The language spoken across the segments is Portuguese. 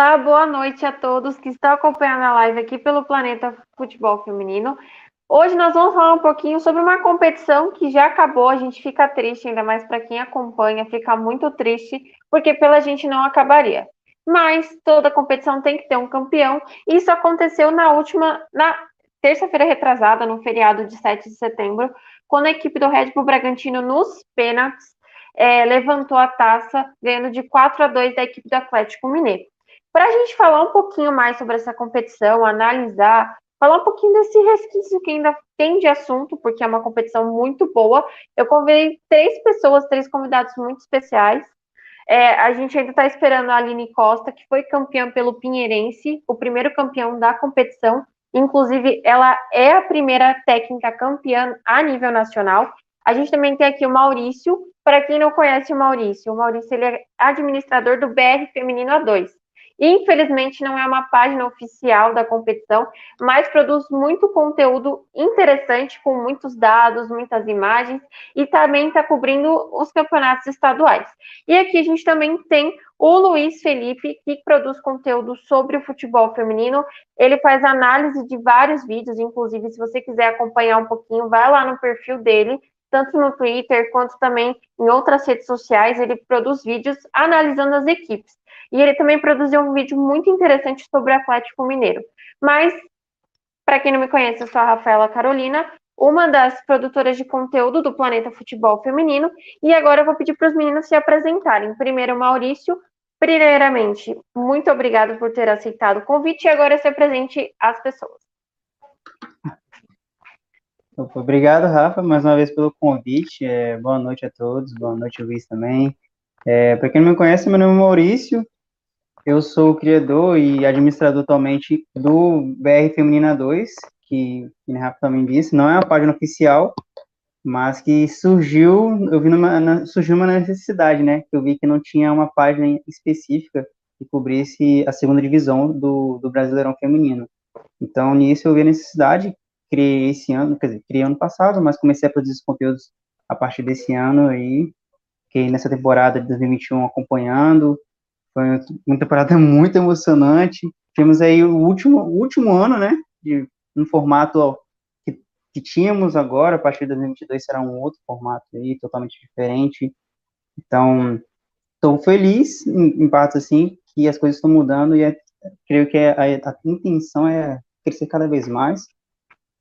Olá, boa noite a todos que estão acompanhando a live aqui pelo Planeta Futebol Feminino. Hoje nós vamos falar um pouquinho sobre uma competição que já acabou. A gente fica triste, ainda mais para quem acompanha, fica muito triste, porque pela gente não acabaria. Mas toda competição tem que ter um campeão. E isso aconteceu na última, na terça-feira retrasada, no feriado de 7 de setembro, quando a equipe do Red Bull Bragantino, nos pênaltis, é, levantou a taça, ganhando de 4 a 2 da equipe do Atlético Mineiro. Para a gente falar um pouquinho mais sobre essa competição, analisar falar um pouquinho desse resquício que ainda tem de assunto, porque é uma competição muito boa. Eu convidei três pessoas, três convidados muito especiais. É, a gente ainda está esperando a Aline Costa, que foi campeã pelo Pinheirense, o primeiro campeão da competição. Inclusive, ela é a primeira técnica campeã a nível nacional. A gente também tem aqui o Maurício. Para quem não conhece o Maurício, o Maurício ele é administrador do BR Feminino A2. Infelizmente, não é uma página oficial da competição, mas produz muito conteúdo interessante, com muitos dados, muitas imagens, e também está cobrindo os campeonatos estaduais. E aqui a gente também tem o Luiz Felipe, que produz conteúdo sobre o futebol feminino. Ele faz análise de vários vídeos, inclusive, se você quiser acompanhar um pouquinho, vai lá no perfil dele, tanto no Twitter quanto também em outras redes sociais. Ele produz vídeos analisando as equipes. E ele também produziu um vídeo muito interessante sobre o Atlético Mineiro. Mas, para quem não me conhece, eu sou a Rafaela Carolina, uma das produtoras de conteúdo do Planeta Futebol Feminino, e agora eu vou pedir para os meninos se apresentarem. Primeiro, Maurício. Primeiramente, muito obrigado por ter aceitado o convite, e agora se apresente às pessoas. Obrigado, Rafa, mais uma vez pelo convite. É, boa noite a todos, boa noite, Luiz, também. É, para quem não me conhece, meu nome é Maurício, eu sou criador e administrador atualmente do BR Feminina 2, que, que Rafa também disse, não é uma página oficial, mas que surgiu, eu vi numa, surgiu uma necessidade, né? Eu vi que não tinha uma página específica que cobrisse a segunda divisão do, do Brasileirão Feminino. Então, nisso eu vi a necessidade, criei esse ano, quer dizer, criei ano passado, mas comecei a produzir os conteúdos a partir desse ano aí, fiquei nessa temporada de 2021 acompanhando, foi uma temporada muito emocionante. Tivemos aí o último, o último ano, né, de um formato que, que tínhamos agora, a partir de 2022 será um outro formato aí, totalmente diferente. Então, estou feliz, em, em parte assim, que as coisas estão mudando e é, creio que é, a, a, intenção é crescer cada vez mais.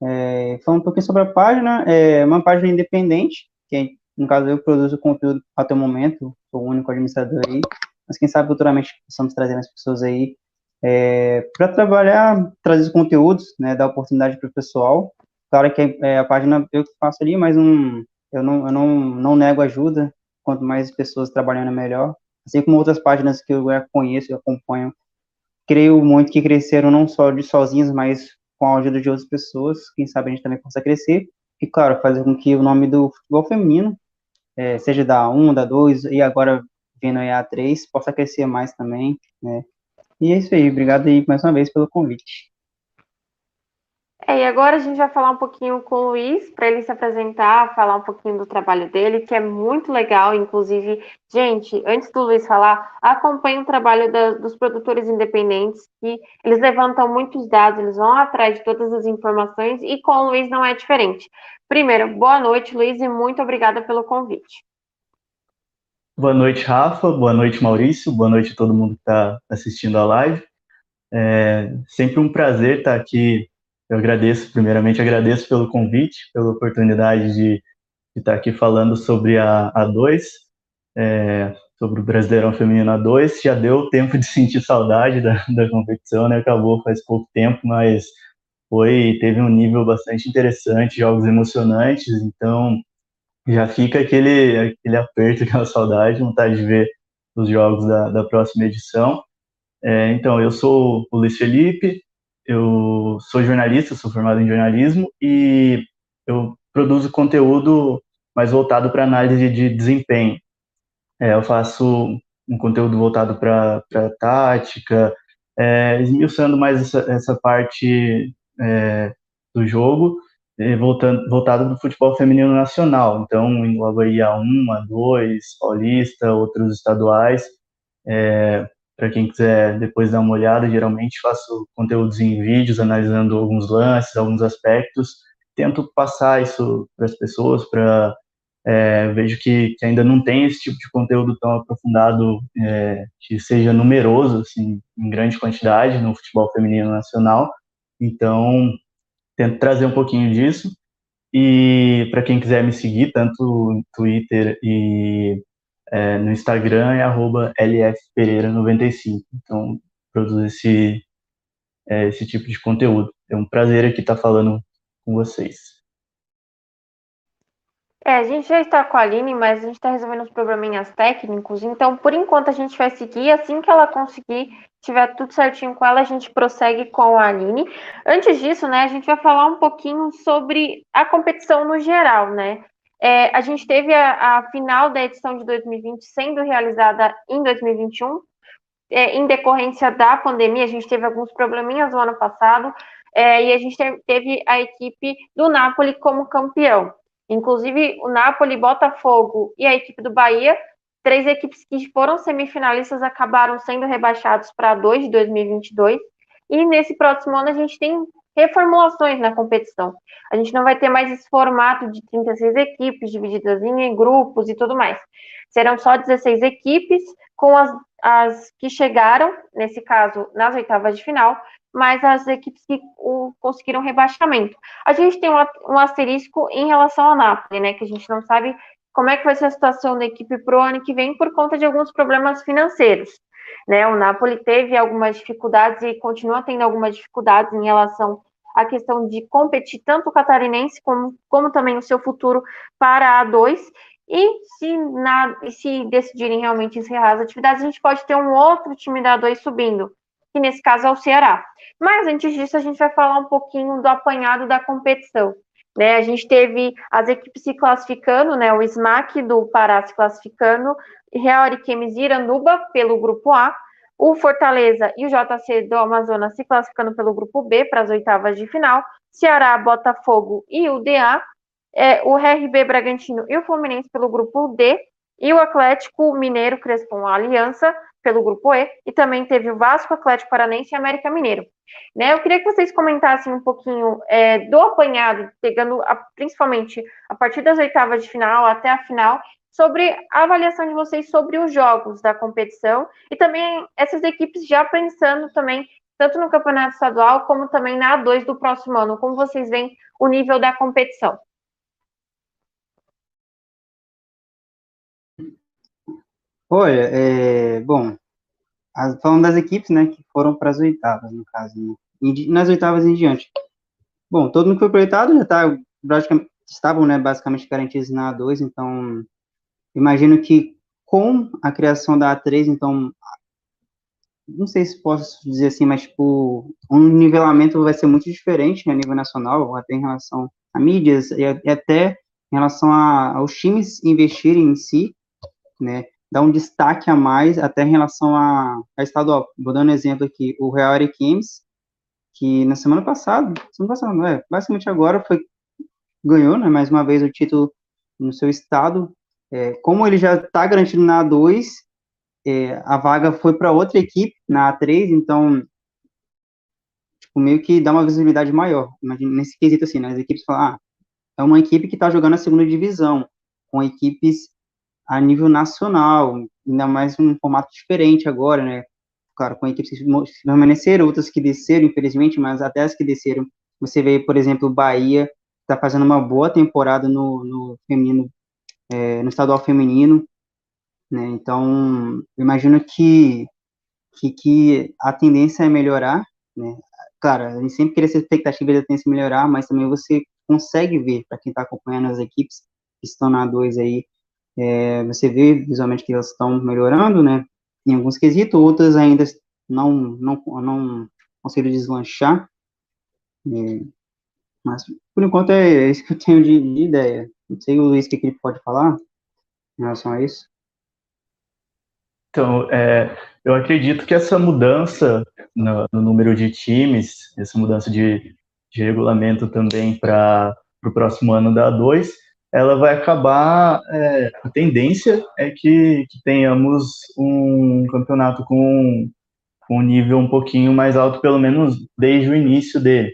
É, falando um pouquinho sobre a página, é uma página independente, que no caso eu produzo conteúdo até o momento, sou o único administrador aí, mas quem sabe futuramente possamos trazer mais pessoas aí é, para trabalhar, trazer os conteúdos, né, dar oportunidade para o pessoal. Claro que é, a página eu faço ali, mas um, eu, não, eu não, não nego ajuda, quanto mais pessoas trabalhando é melhor. Assim como outras páginas que eu já conheço e acompanho, creio muito que cresceram não só de sozinhos, mas com a ajuda de outras pessoas, quem sabe a gente também possa crescer, e claro, fazer com que o nome do futebol feminino, é, seja da 1, da 2, e agora vindo aí a 3 possa crescer mais também, né? E é isso aí, obrigado aí mais uma vez pelo convite. É, e agora a gente vai falar um pouquinho com o Luiz, para ele se apresentar, falar um pouquinho do trabalho dele, que é muito legal. Inclusive, gente, antes do Luiz falar, acompanhe o trabalho da, dos produtores independentes, que eles levantam muitos dados, eles vão atrás de todas as informações, e com o Luiz não é diferente. Primeiro, boa noite, Luiz, e muito obrigada pelo convite. Boa noite, Rafa. Boa noite, Maurício. Boa noite a todo mundo que está assistindo a live. É sempre um prazer estar aqui. Eu agradeço, primeiramente, agradeço pelo convite, pela oportunidade de, de estar aqui falando sobre a A2, é, sobre o Brasileirão Feminino A2. Já deu tempo de sentir saudade da, da competição, né? Acabou faz pouco tempo, mas foi teve um nível bastante interessante, jogos emocionantes. Então, já fica aquele, aquele aperto, aquela saudade, vontade de ver os jogos da, da próxima edição. É, então, eu sou o Luiz Felipe, eu sou jornalista, sou formado em jornalismo e eu produzo conteúdo mais voltado para análise de desempenho. É, eu faço um conteúdo voltado para tática, é, esmiuçando mais essa, essa parte é, do jogo voltando, voltado do futebol feminino nacional. Então, engloba aí a 1, a 2, Paulista, outros estaduais. É, para quem quiser depois dar uma olhada. Geralmente faço conteúdos em vídeos, analisando alguns lances, alguns aspectos. Tento passar isso para as pessoas, para é, vejo que, que, ainda não tem esse tipo de conteúdo tão aprofundado, é, que seja numeroso, assim, em grande quantidade no futebol feminino nacional. Então, tento trazer um pouquinho disso. E para quem quiser me seguir, tanto no Twitter e é, no Instagram, é lfpereira95. Então, produzo esse, é, esse tipo de conteúdo. É um prazer aqui estar falando com vocês. É, a gente já está com a Aline, mas a gente está resolvendo os probleminhas técnicos, então por enquanto a gente vai seguir. Assim que ela conseguir, tiver tudo certinho com ela, a gente prossegue com a Aline. Antes disso, né, a gente vai falar um pouquinho sobre a competição no geral, né? É, a gente teve a, a, final da edição de 2020 sendo realizada em 2021, é, em decorrência da pandemia, a gente teve alguns probleminhas no ano passado, é, e a gente teve a equipe do Napoli como campeão. Inclusive, o Napoli, Botafogo e a equipe do Bahia, três equipes que foram semifinalistas, acabaram sendo rebaixados para 2 de 2022. E nesse próximo ano a gente tem reformulações na competição. A gente não vai ter mais esse formato de 36 equipes divididas em grupos e tudo mais. Serão só 16 equipes, com as, as que chegaram, nesse caso, nas oitavas de final, mas as equipes que o, conseguiram rebaixamento. A gente tem um, um asterisco em relação ao Napoli, né? Que a gente não sabe como é que vai ser a situação da equipe para o ano que vem por conta de alguns problemas financeiros. Né, o Napoli teve algumas dificuldades e continua tendo algumas dificuldades em relação à questão de competir tanto o catarinense como, como também o seu futuro para a A2. E se, na, se decidirem realmente encerrar as atividades, a gente pode ter um outro time da A2 subindo que nesse caso é o Ceará. Mas antes disso, a gente vai falar um pouquinho do apanhado da competição. Né, a gente teve as equipes se classificando, né, o SMAC do Pará se classificando, Real Ariquemes e Iranduba pelo grupo A, o Fortaleza e o JC do Amazonas se classificando pelo grupo B para as oitavas de final, Ceará, Botafogo e o DA, é, o RB Bragantino e o Fluminense pelo grupo D, e o Atlético Mineiro Crespon Aliança pelo grupo E, e também teve o Vasco, Atlético Paranense e América Mineiro. Né, eu queria que vocês comentassem um pouquinho é, do apanhado, pegando a, principalmente a partir das oitavas de final até a final, sobre a avaliação de vocês sobre os jogos da competição e também essas equipes já pensando também tanto no campeonato estadual como também na A2 do próximo ano, como vocês veem o nível da competição. Olha, é, bom, as, falando das equipes, né, que foram para as oitavas, no caso, né, nas oitavas em diante. Bom, todo mundo que foi projetado já tá, estavam, né, basicamente garantidos na A2, então, imagino que com a criação da A3, então, não sei se posso dizer assim, mas, tipo, um nivelamento vai ser muito diferente né, a nível nacional, até em relação a mídias e, até em relação a, aos times investirem em si, né, dá um destaque a mais até em relação a, a estadual. Vou dar um exemplo aqui, o Real Ariquemes, que na semana passada, semana passada, não é, basicamente agora foi, ganhou, né, mais uma vez o título no seu estado, é, como ele já está garantido na A2, é, a vaga foi para outra equipe, na A3, então, tipo, meio que dá uma visibilidade maior, imagina, nesse quesito assim, né, as equipes falam, ah, é uma equipe que está jogando a segunda divisão, com equipes a nível nacional, ainda mais um formato diferente agora, né? Claro, com equipes que permaneceram, outras que desceram, infelizmente, mas até as que desceram, você vê, por exemplo, o Bahia está fazendo uma boa temporada no, no feminino, é, no estadual feminino, né? Então, imagino que, que, que a tendência é melhorar, né? Claro, a gente sempre queria essa expectativa da tendência melhorar, mas também você consegue ver, para quem está acompanhando as equipes que estão na 2 aí, é, você vê visualmente que elas estão melhorando, né, em alguns quesitos, outras ainda não, não, não conseguiram deslanchar, é, mas, por enquanto, é isso que eu tenho de, de ideia. Não sei o Luiz o que ele pode falar em relação a isso. Então, é, eu acredito que essa mudança no, no, número de times, essa mudança de, de regulamento também para o próximo ano da A2, ela vai acabar. É, a tendência é que, que, tenhamos um campeonato com, com um nível um pouquinho mais alto, pelo menos desde o início dele.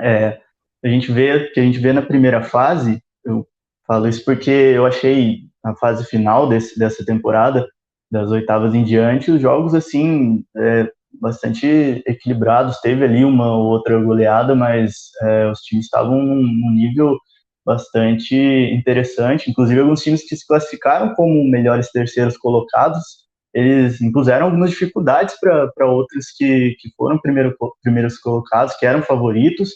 É, a gente vê que a gente vê na primeira fase, eu falo isso porque eu achei a fase final desse, dessa temporada, das oitavas em diante, os jogos assim é, bastante equilibrados. Teve ali uma ou outra goleada, mas é, os times estavam num, num, nível bastante interessante. Inclusive, alguns times que se classificaram como melhores terceiros colocados, eles impuseram algumas dificuldades para outros que, que foram primeiro, primeiros colocados, que eram favoritos.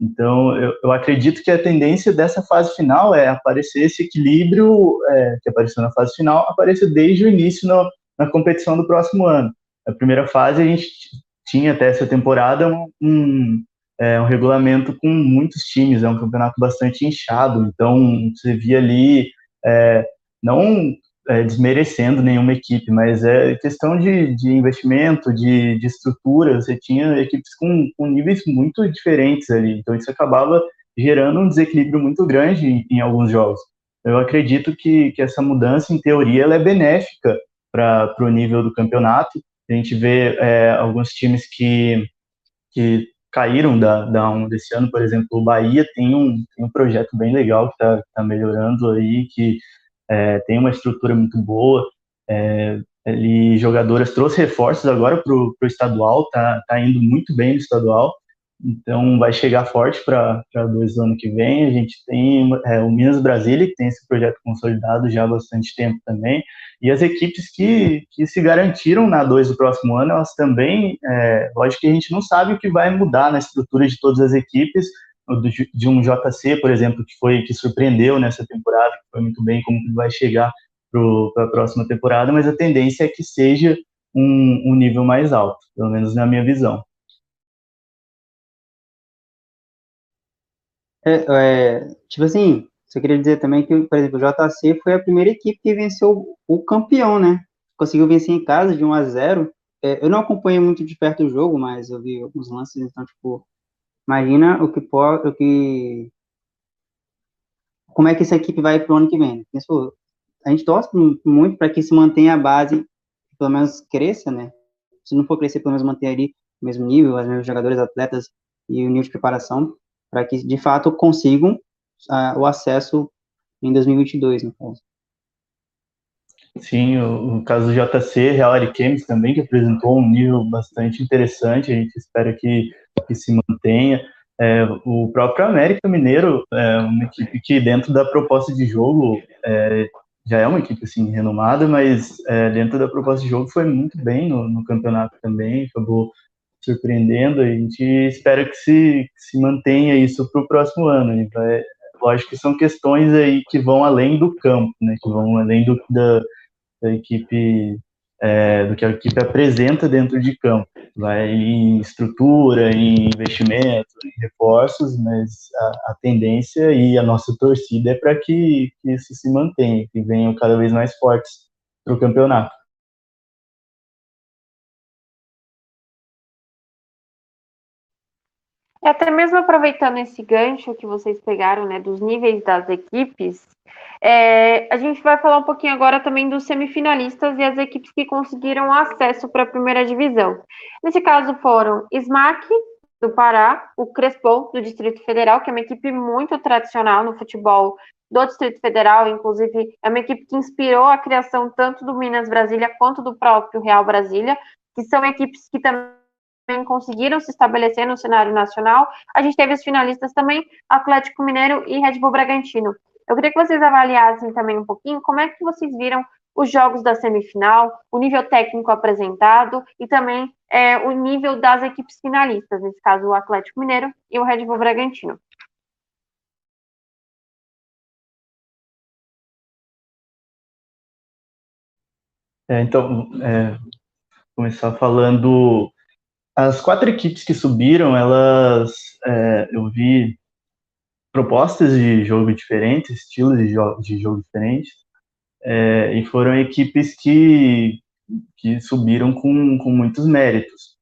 Então, eu, eu, acredito que a tendência dessa fase final é aparecer esse equilíbrio é, que apareceu na fase final, aparecer desde o início no, na competição do próximo ano. A primeira fase a gente tinha até essa temporada um, um, é, um regulamento com muitos times, é um campeonato bastante inchado, então você via ali, é, não é, desmerecendo nenhuma equipe, mas é questão de, de investimento, de, de estrutura, você tinha equipes com, com níveis muito diferentes ali, então isso acabava gerando um desequilíbrio muito grande em, em alguns jogos. Eu acredito que, que essa mudança, em teoria, ela é benéfica para o nível do campeonato, a gente vê é, alguns times que, que caíram da, da desse ano, por exemplo, o Bahia tem um, tem um projeto bem legal que está tá melhorando aí, que é, tem uma estrutura muito boa. É, ele, jogadoras trouxe reforços agora para o estadual, tá, tá indo muito bem no estadual. Então, vai chegar forte para dois anos que vem. A gente tem é, o Minas Brasília, que tem esse projeto consolidado já há bastante tempo também. E as equipes que, que se garantiram na 2 do próximo ano, elas também, é, lógico que a gente não sabe o que vai mudar na estrutura de todas as equipes, de um JC, por exemplo, que foi que surpreendeu nessa temporada, que foi muito bem, como que vai chegar para a próxima temporada, mas a tendência é que seja um, um nível mais alto, pelo menos na minha visão. É, é, tipo assim, você queria dizer também que, por exemplo, o JC foi a primeira equipe que venceu o campeão, né? Conseguiu vencer em casa de 1 a 0. É, eu não acompanhei muito de perto o jogo, mas eu vi alguns lances, então, tipo, imagina o que pode, o que como é que essa equipe vai para o ano que vem. Pensou, a gente torce muito para que se mantenha a base, pelo menos cresça, né? Se não for crescer, pelo menos manter ali o mesmo nível, os mesmos jogadores, atletas e o nível de preparação para que de fato consigam uh, o acesso em 2022, no caso. Sim, o, o, caso do JC, Real Ariquemes também, que apresentou um nível bastante interessante, a gente espera que, que se mantenha. É, o próprio América Mineiro é uma equipe que, dentro da proposta de jogo, é, já é uma equipe assim, renomada, mas é, dentro da proposta de jogo foi muito bem no, no campeonato também, acabou surpreendendo. A gente espera que se, que se mantenha isso para o próximo ano. E vai, lógico que são questões aí que vão além do campo, né? Que vão além do da, da equipe é, do que a equipe apresenta dentro de campo. Vai em estrutura, em investimento, em reforços, mas a, a tendência e a nossa torcida é para que, que isso se mantenha, que venham cada vez mais fortes para o campeonato. E até mesmo aproveitando esse gancho que vocês pegaram, né, dos níveis das equipes, é, a gente vai falar um pouquinho agora também dos semifinalistas e as equipes que conseguiram acesso para a primeira divisão. Nesse caso foram SMAC, do Pará, o Crespo, do Distrito Federal, que é uma equipe muito tradicional no futebol do Distrito Federal, inclusive é uma equipe que inspirou a criação tanto do Minas Brasília quanto do próprio Real Brasília, que são equipes que também conseguiram se estabelecer no cenário nacional. A gente teve os finalistas também, Atlético Mineiro e Red Bull Bragantino. Eu queria que vocês avaliassem também um pouquinho como é que vocês viram os jogos da semifinal, o nível técnico apresentado e também é, o nível das equipes finalistas, nesse caso o Atlético Mineiro e o Red Bull Bragantino. É, então, é, começar falando as quatro equipes que subiram, elas, é, eu vi propostas de jogo diferentes, estilos de jogo, de jogo diferentes, é, e foram equipes que, que subiram com, com muitos méritos.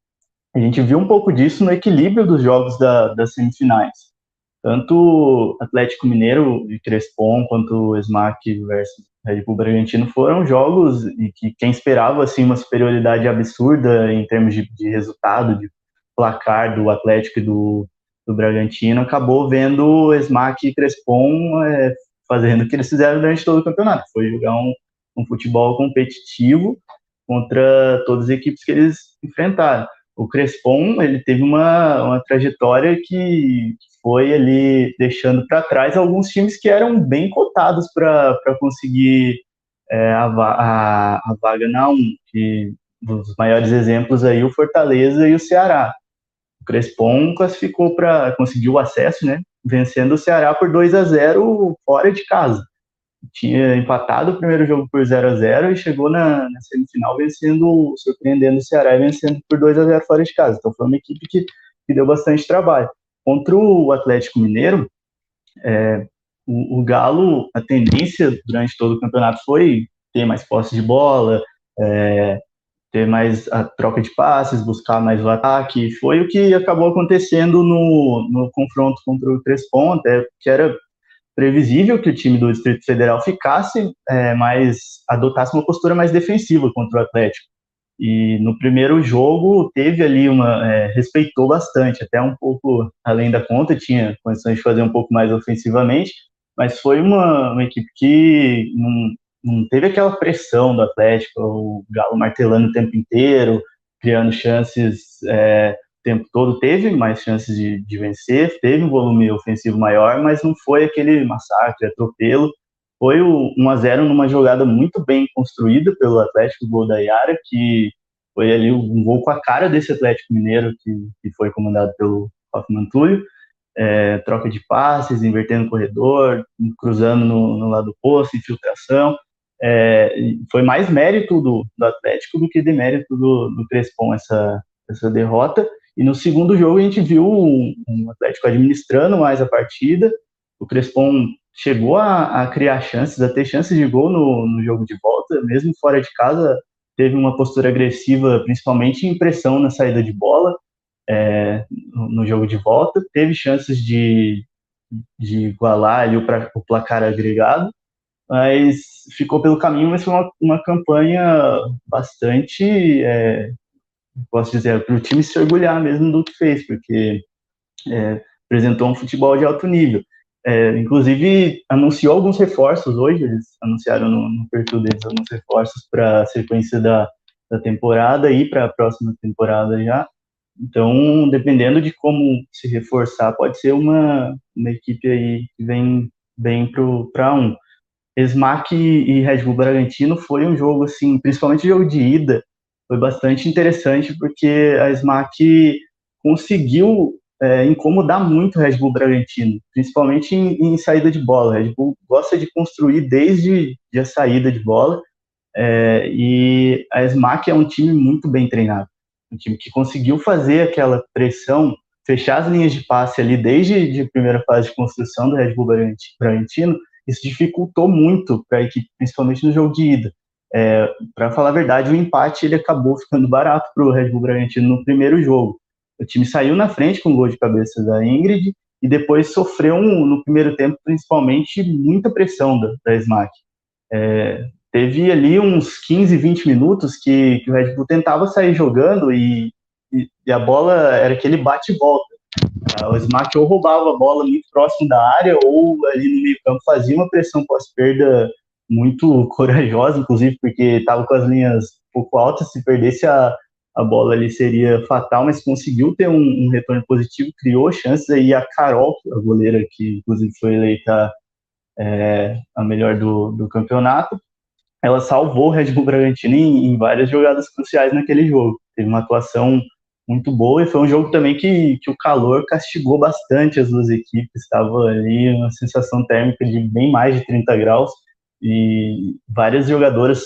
A gente viu um pouco disso no equilíbrio dos jogos da, das semifinais. tanto Atlético Mineiro e Crespon quanto o Smack versus Red Bull Bragantino foram jogos e que quem esperava assim uma superioridade absurda em termos de, de resultado, de placar do Atlético e do, do Bragantino, acabou vendo Smack e Crespon é, fazendo o que eles fizeram durante todo o campeonato, foi jogar um, um futebol competitivo contra todas as equipes que eles enfrentaram. O Crespon ele teve uma, uma trajetória que foi ali deixando para trás alguns times que eram bem cotados para conseguir é, a, a, a, vaga na 1, que dos maiores exemplos aí o Fortaleza e o Ceará. O Crespon classificou para conseguir o acesso, né, vencendo o Ceará por 2 a 0 fora de casa. Tinha empatado o primeiro jogo por 0 a 0 e chegou na, na semifinal vencendo, surpreendendo o Ceará e vencendo por 2 a 0 fora de casa. Então foi uma equipe que, que deu bastante trabalho. Contra o Atlético Mineiro, é, o, o, Galo, a tendência durante todo o campeonato foi ter mais posse de bola, é, ter mais a troca de passes, buscar mais o ataque. Foi o que acabou acontecendo no, no confronto contra o Crespon, até que era previsível que o time do Distrito Federal ficasse é, mais, adotasse uma postura mais defensiva contra o Atlético. E no primeiro jogo teve ali uma. É, respeitou bastante, até um pouco além da conta, tinha condições de fazer um pouco mais ofensivamente, mas foi uma, uma equipe que não, não teve aquela pressão do Atlético, o Galo martelando o tempo inteiro, criando chances é, o tempo todo. Teve mais chances de, de vencer, teve um volume ofensivo maior, mas não foi aquele massacre, atropelo foi o 1 a 0 numa jogada muito bem construída pelo Atlético, o gol da Yara, que foi ali um gol com a cara desse Atlético Mineiro, que, que foi comandado pelo Hoffman Túlio. É, troca de passes, invertendo o corredor, cruzando no, no lado do posto, infiltração. É, foi mais mérito do, do, Atlético do que demérito do, do Crespon essa, essa derrota. E no segundo jogo a gente viu um, um Atlético administrando mais a partida, o Crespon chegou a, a, criar chances, a ter chances de gol no, no jogo de volta, mesmo fora de casa, teve uma postura agressiva, principalmente em pressão na saída de bola é, no, jogo de volta, teve chances de, de igualar ali o, pra, o placar agregado, mas ficou pelo caminho, mas foi uma, uma campanha bastante, é, posso dizer, para o time se orgulhar mesmo do que fez, porque é, apresentou um futebol de alto nível. É, inclusive, anunciou alguns reforços hoje, eles anunciaram no, no perfil deles alguns reforços para a sequência da, da temporada e para a próxima temporada já. Então, dependendo de como se reforçar, pode ser uma, uma equipe aí que vem bem para um. Smack e Red Bull Bragantino foi um jogo, assim, principalmente jogo de ida, foi bastante interessante, porque a Smack conseguiu é, incomodar muito o Red Bull Bragantino, principalmente em, em, saída de bola. O Red Bull gosta de construir desde a saída de bola, é, e a Smack é um time muito bem treinado, um time que conseguiu fazer aquela pressão, fechar as linhas de passe ali desde a primeira fase de construção do Red Bull Bragantino, isso dificultou muito para a equipe, principalmente no jogo de ida. É, para falar a verdade, o empate ele acabou ficando barato para o Red Bull Bragantino no primeiro jogo. O time saiu na frente com o gol de cabeça da Ingrid e depois sofreu, um, no primeiro tempo, principalmente, muita pressão da, da. É, teve ali uns 15, 20 minutos que, que o Red Bull tentava sair jogando e, e, e a bola era aquele bate-volta. O Smack ou roubava a bola muito próximo da área ou ali no meio campo fazia uma pressão pós-perda muito corajosa, inclusive, porque estava com as linhas um pouco altas, se perdesse a, a bola ali seria fatal, mas conseguiu ter um, um, retorno positivo, criou chances aí a Carol, a goleira que inclusive foi eleita é, a melhor do, do campeonato, ela salvou o Red Bull Bragantino em, em, várias jogadas cruciais naquele jogo. Teve uma atuação muito boa e foi um jogo também que, que o calor castigou bastante as duas equipes. Estava ali uma sensação térmica de bem mais de 30 graus e várias jogadoras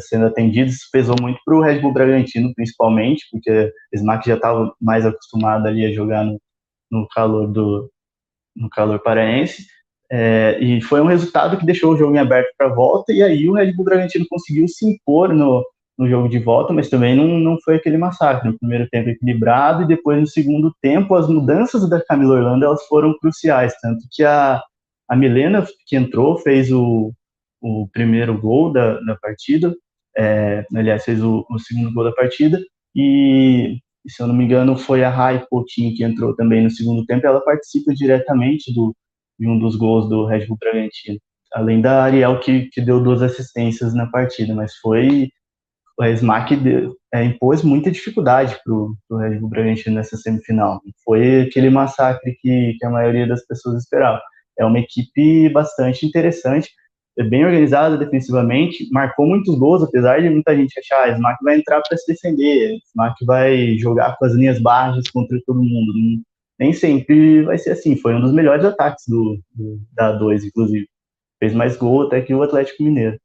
sendo atendidas, pesou muito para o Red Bull Bragantino, principalmente, porque Smack já estava mais acostumado ali a jogar no, no calor do no calor paraense, é, e foi um resultado que deixou o jogo em aberto para a volta, e aí o Red Bull Bragantino conseguiu se impor no, no jogo de volta, mas também não, não foi aquele massacre. No primeiro tempo equilibrado e depois no segundo tempo as mudanças da Camila Orlando elas foram cruciais, tanto que a, a Milena que entrou fez o, o primeiro gol da, da partida, é, aliás, fez o, o, segundo gol da partida, e se eu não me engano foi a Rai Coutinho que entrou também no segundo tempo, ela participa diretamente do, de um dos gols do Red Bull Bragantino, além da Ariel que, que deu duas assistências na partida, mas foi a Smack é, impôs muita dificuldade para o Red Bull Bragantino nessa semifinal. Foi aquele massacre que, que a maioria das pessoas esperava. É uma equipe bastante interessante, é bem organizada defensivamente, marcou muitos gols, apesar de muita gente achar que ah, vai entrar para se defender, Smack vai jogar com as linhas baixas contra todo mundo. Nem sempre vai ser assim. Foi um dos melhores ataques do da 2, inclusive. Fez mais gol até que o Atlético Mineiro.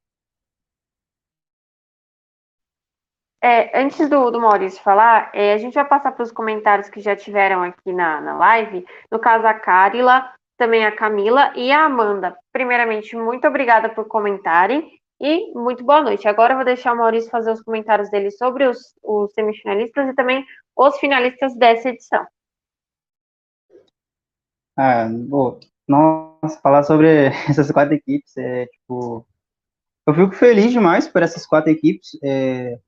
É, antes do, do, Maurício falar, é, a gente vai passar para os comentários que já tiveram aqui na, na live. No caso, a Carila, também a Camila e a Amanda. Primeiramente, muito obrigada por comentarem e muito boa noite. Agora eu vou deixar o Maurício fazer os comentários dele sobre os, os semifinalistas e também os finalistas dessa edição. Ah, bom, nossa, falar sobre essas quatro equipes é tipo. Eu fico feliz demais por essas quatro equipes. É,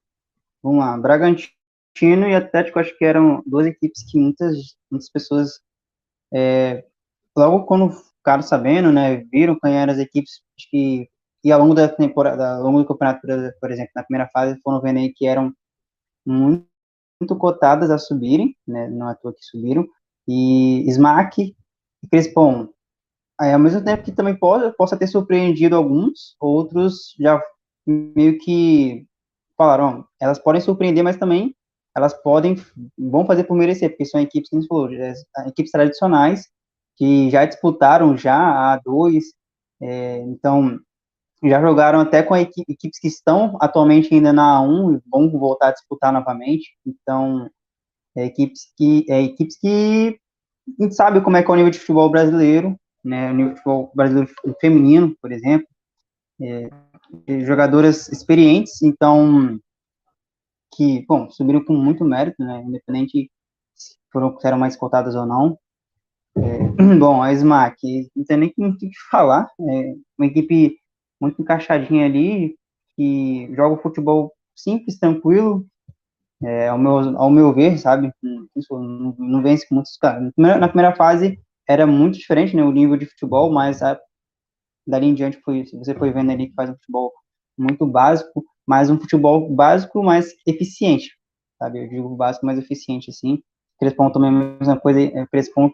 vamos lá, Bragantino e Atlético, acho que eram duas equipes que muitas, muitas pessoas, é, logo quando ficaram sabendo, né, viram quem eram as equipes que, e ao longo da temporada, ao longo do campeonato, por exemplo, na primeira fase, foram vendo aí que eram muito, muito cotadas a subirem, né, não é toa que subiram, e Smack e Crespon, aí, ao mesmo tempo que também pode, possa ter surpreendido alguns, outros já meio que falaram, elas podem surpreender, mas também elas podem, vão fazer por merecer, porque são equipes, como falou, equipes tradicionais, que já disputaram já a A2, é, então já jogaram até com equipe, equipes que estão atualmente ainda na A1 e vão voltar a disputar novamente, então é, equipes que é, equipes que a gente sabe como é que é o nível de futebol brasileiro, né, o nível de futebol brasileiro feminino, por exemplo, é, jogadoras experientes, então, que, bom, subiram com muito mérito, né, independente se foram, se eram mais cotadas ou não. É, bom, a SMAC, não tem nem o que falar, é uma equipe muito encaixadinha ali, que joga futebol simples, tranquilo, é, ao, meu, ao meu ver, sabe, não, não vence com muitos caras. Na primeira fase era muito diferente, né, o nível de futebol, mas a dali em diante foi, você foi vendo ali que faz um futebol muito básico, mas um futebol básico, mais eficiente, sabe? Eu digo básico, mais eficiente, assim. Crespon também é a mesma coisa, é, Crespon,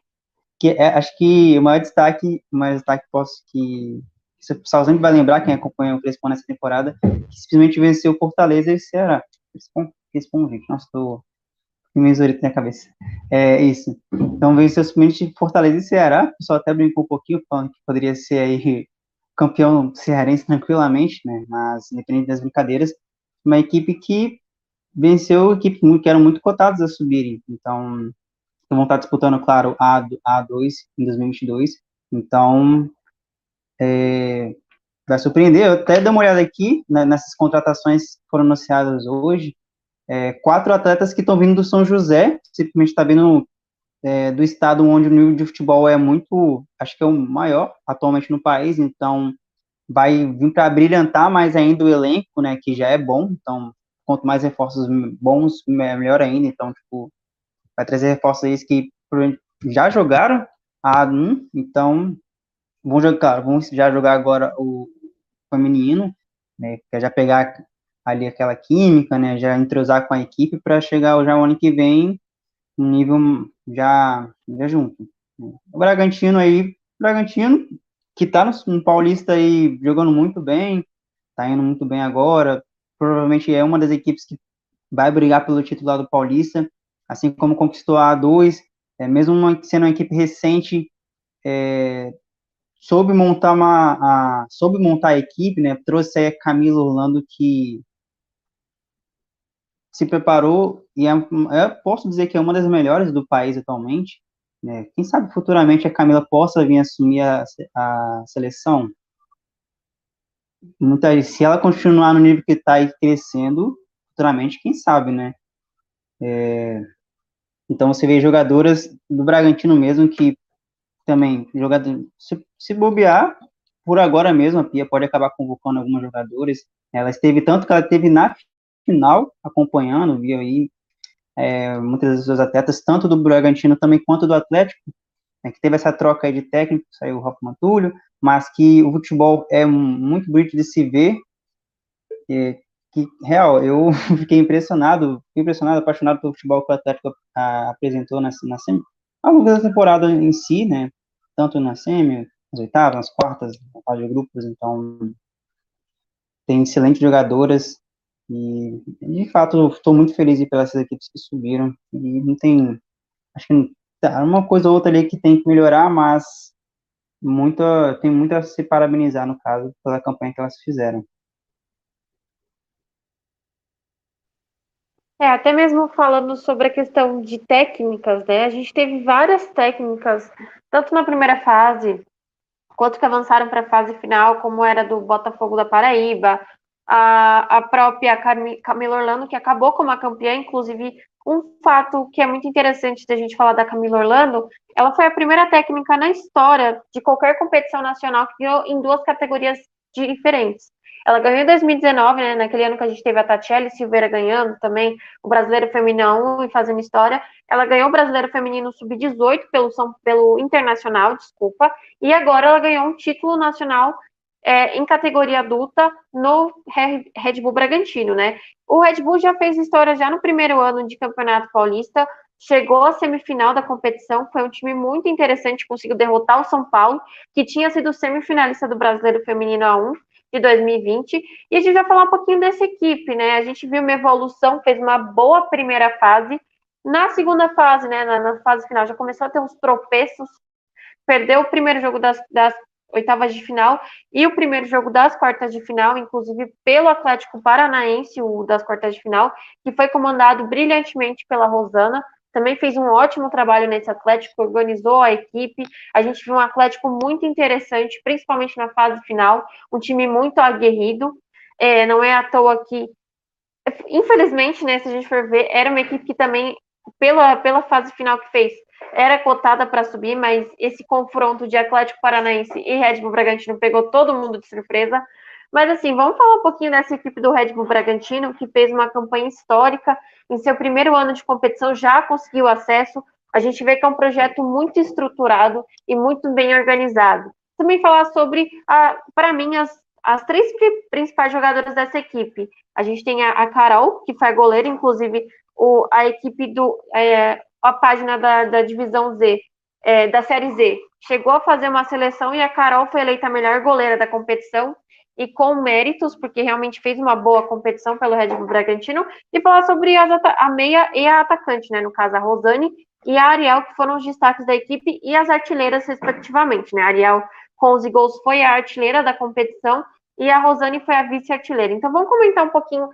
que é, acho que o maior destaque, o maior destaque posso que, o pessoal sempre vai lembrar, quem acompanha o Crespon nessa temporada, que simplesmente venceu Fortaleza e o Ceará. Crespon, gente, nossa, tô Menzorito na cabeça. É isso. Então venceu simplesmente Fortaleza e Ceará. O pessoal até brincou um pouquinho, falando que poderia ser aí campeão cearense tranquilamente, né? Mas, independente das brincadeiras, uma equipe que venceu equipes que eram muito cotadas a subirem. Então, vão estar disputando, claro, a A2 em 2022. Então, é, vai surpreender. Eu até dei uma olhada aqui né, nessas contratações que foram anunciadas hoje. É, quatro atletas que estão vindo do São José, simplesmente está vindo é, do estado onde o nível de futebol é muito, acho que é o maior atualmente no país, então vai vir para brilhantar mais ainda o elenco, né, que já é bom, então quanto mais reforços bons, melhor ainda, então, tipo, vai trazer reforços aí que já jogaram a 1, então vão jogar, vão já jogar agora o feminino, né, que é já pegar ali aquela química, né, já entrosar com a equipe para chegar já o ano que vem um nível já, já junto. O Bragantino aí, Bragantino, que tá no, no, Paulista aí jogando muito bem, tá indo muito bem agora, provavelmente é uma das equipes que vai brigar pelo título lá do Paulista, assim como conquistou a A2, é, mesmo sendo uma equipe recente, é, soube montar uma, a, soube montar a equipe, né, trouxe aí a Camila Orlando que se preparou e é, eu posso dizer que é uma das melhores do país atualmente. Né? Quem sabe futuramente a Camila possa vir assumir a, a seleção. Se ela continuar no nível que está aí crescendo, futuramente, quem sabe, né? É, então você vê jogadoras do Bragantino mesmo que também, jogador, se, se bobear, por agora mesmo, a Pia pode acabar convocando algumas jogadoras. Ela esteve tanto que ela esteve na final acompanhando, viu aí é, muitas das suas atletas, tanto do Bragantino também quanto do Atlético, né, que teve essa troca aí de técnico, saiu o Rafa Mantulho, mas que o futebol é muito bonito de se ver, que, real, eu fiquei impressionado, impressionado, apaixonado pelo futebol que o Atlético apresentou na, na semi, ao longo da temporada em si, né, tanto na semi, nas oitavas, nas quartas, na fase de grupos, então tem excelentes jogadoras e, de fato, estou muito feliz pelas equipes que subiram e não tem, acho que tá, uma coisa ou outra ali que tem que melhorar, mas muita, tem muito a se parabenizar, no caso, pela campanha que elas fizeram. É, até mesmo falando sobre a questão de técnicas, né? A gente teve várias técnicas, tanto na primeira fase, quanto que avançaram para a fase final, como era do Botafogo da Paraíba, a, a própria Camila Orlando, que acabou como a campeã, inclusive um fato que é muito interessante da gente falar da Camila Orlando, ela foi a primeira técnica na história de qualquer competição nacional que ganhou em duas categorias diferentes. Ela ganhou em 2019, né, naquele ano que a gente teve a Tatiele Silveira ganhando também o Brasileiro Feminino 1 e fazendo história. Ela ganhou o Brasileiro Feminino Sub-18 pelo, pelo Internacional, desculpa, e agora ela ganhou um título nacional é, em categoria adulta no Red Bull Bragantino, né? O Red Bull já fez história já no primeiro ano de Campeonato Paulista, chegou à semifinal da competição, foi um time muito interessante, conseguiu derrotar o São Paulo, que tinha sido semifinalista do Brasileiro Feminino A1 de 2020. E a gente vai falar um pouquinho dessa equipe, né? A gente viu uma evolução, fez uma boa primeira fase. Na segunda fase, né, na, na fase final, já começou a ter uns tropeços, perdeu o primeiro jogo das, das oitavas de final e o primeiro jogo das quartas de final, inclusive pelo Atlético Paranaense, o das quartas de final, que foi comandado brilhantemente pela Rosana. Também fez um ótimo trabalho nesse Atlético, organizou a equipe. A gente viu um Atlético muito interessante, principalmente na fase final, um time muito aguerrido. É, não é à toa que, infelizmente, né, se a gente for ver, era uma equipe que também, pela, pela fase final que fez, era cotada para subir, mas esse confronto de Atlético Paranaense e Red Bull Bragantino pegou todo mundo de surpresa. Mas assim, vamos falar um pouquinho dessa equipe do Red Bull Bragantino, que fez uma campanha histórica em seu primeiro ano de competição, já conseguiu acesso. A gente vê que é um projeto muito estruturado e muito bem organizado. Também falar sobre, para mim, as, as três principais jogadoras dessa equipe. A gente tem a, a Carol, que foi goleira, inclusive o, a equipe do, é, a página da, da divisão Z, é, da Série Z, chegou a fazer uma seleção e a Carol foi eleita a melhor goleira da competição e com méritos, porque realmente fez uma boa competição pelo Red Bull Bragantino, e falar sobre a meia e a atacante, né, no caso a Rosane e a Ariel, que foram os destaques da equipe, e as artilheiras, respectivamente, né, a Ariel com os gols foi a artilheira da competição, e a Rosane foi a vice-artilheira. Então vamos comentar um pouquinho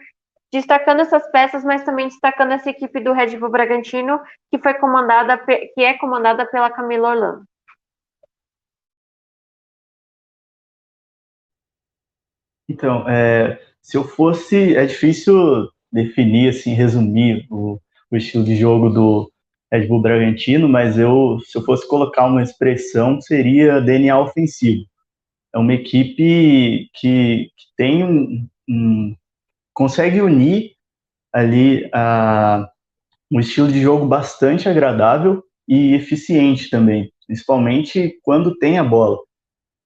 destacando essas peças, mas também destacando essa equipe do Red Bull Bragantino, que foi comandada, que é comandada pela Camila Orlando. Então, é, se eu fosse, é difícil definir, assim, resumir o, o estilo de jogo do Red Bull Bragantino, mas eu, se eu fosse colocar uma expressão, seria DNA ofensivo. É uma equipe que, que tem um, um consegue unir ali a, um estilo de jogo bastante agradável e eficiente também, principalmente quando tem a bola.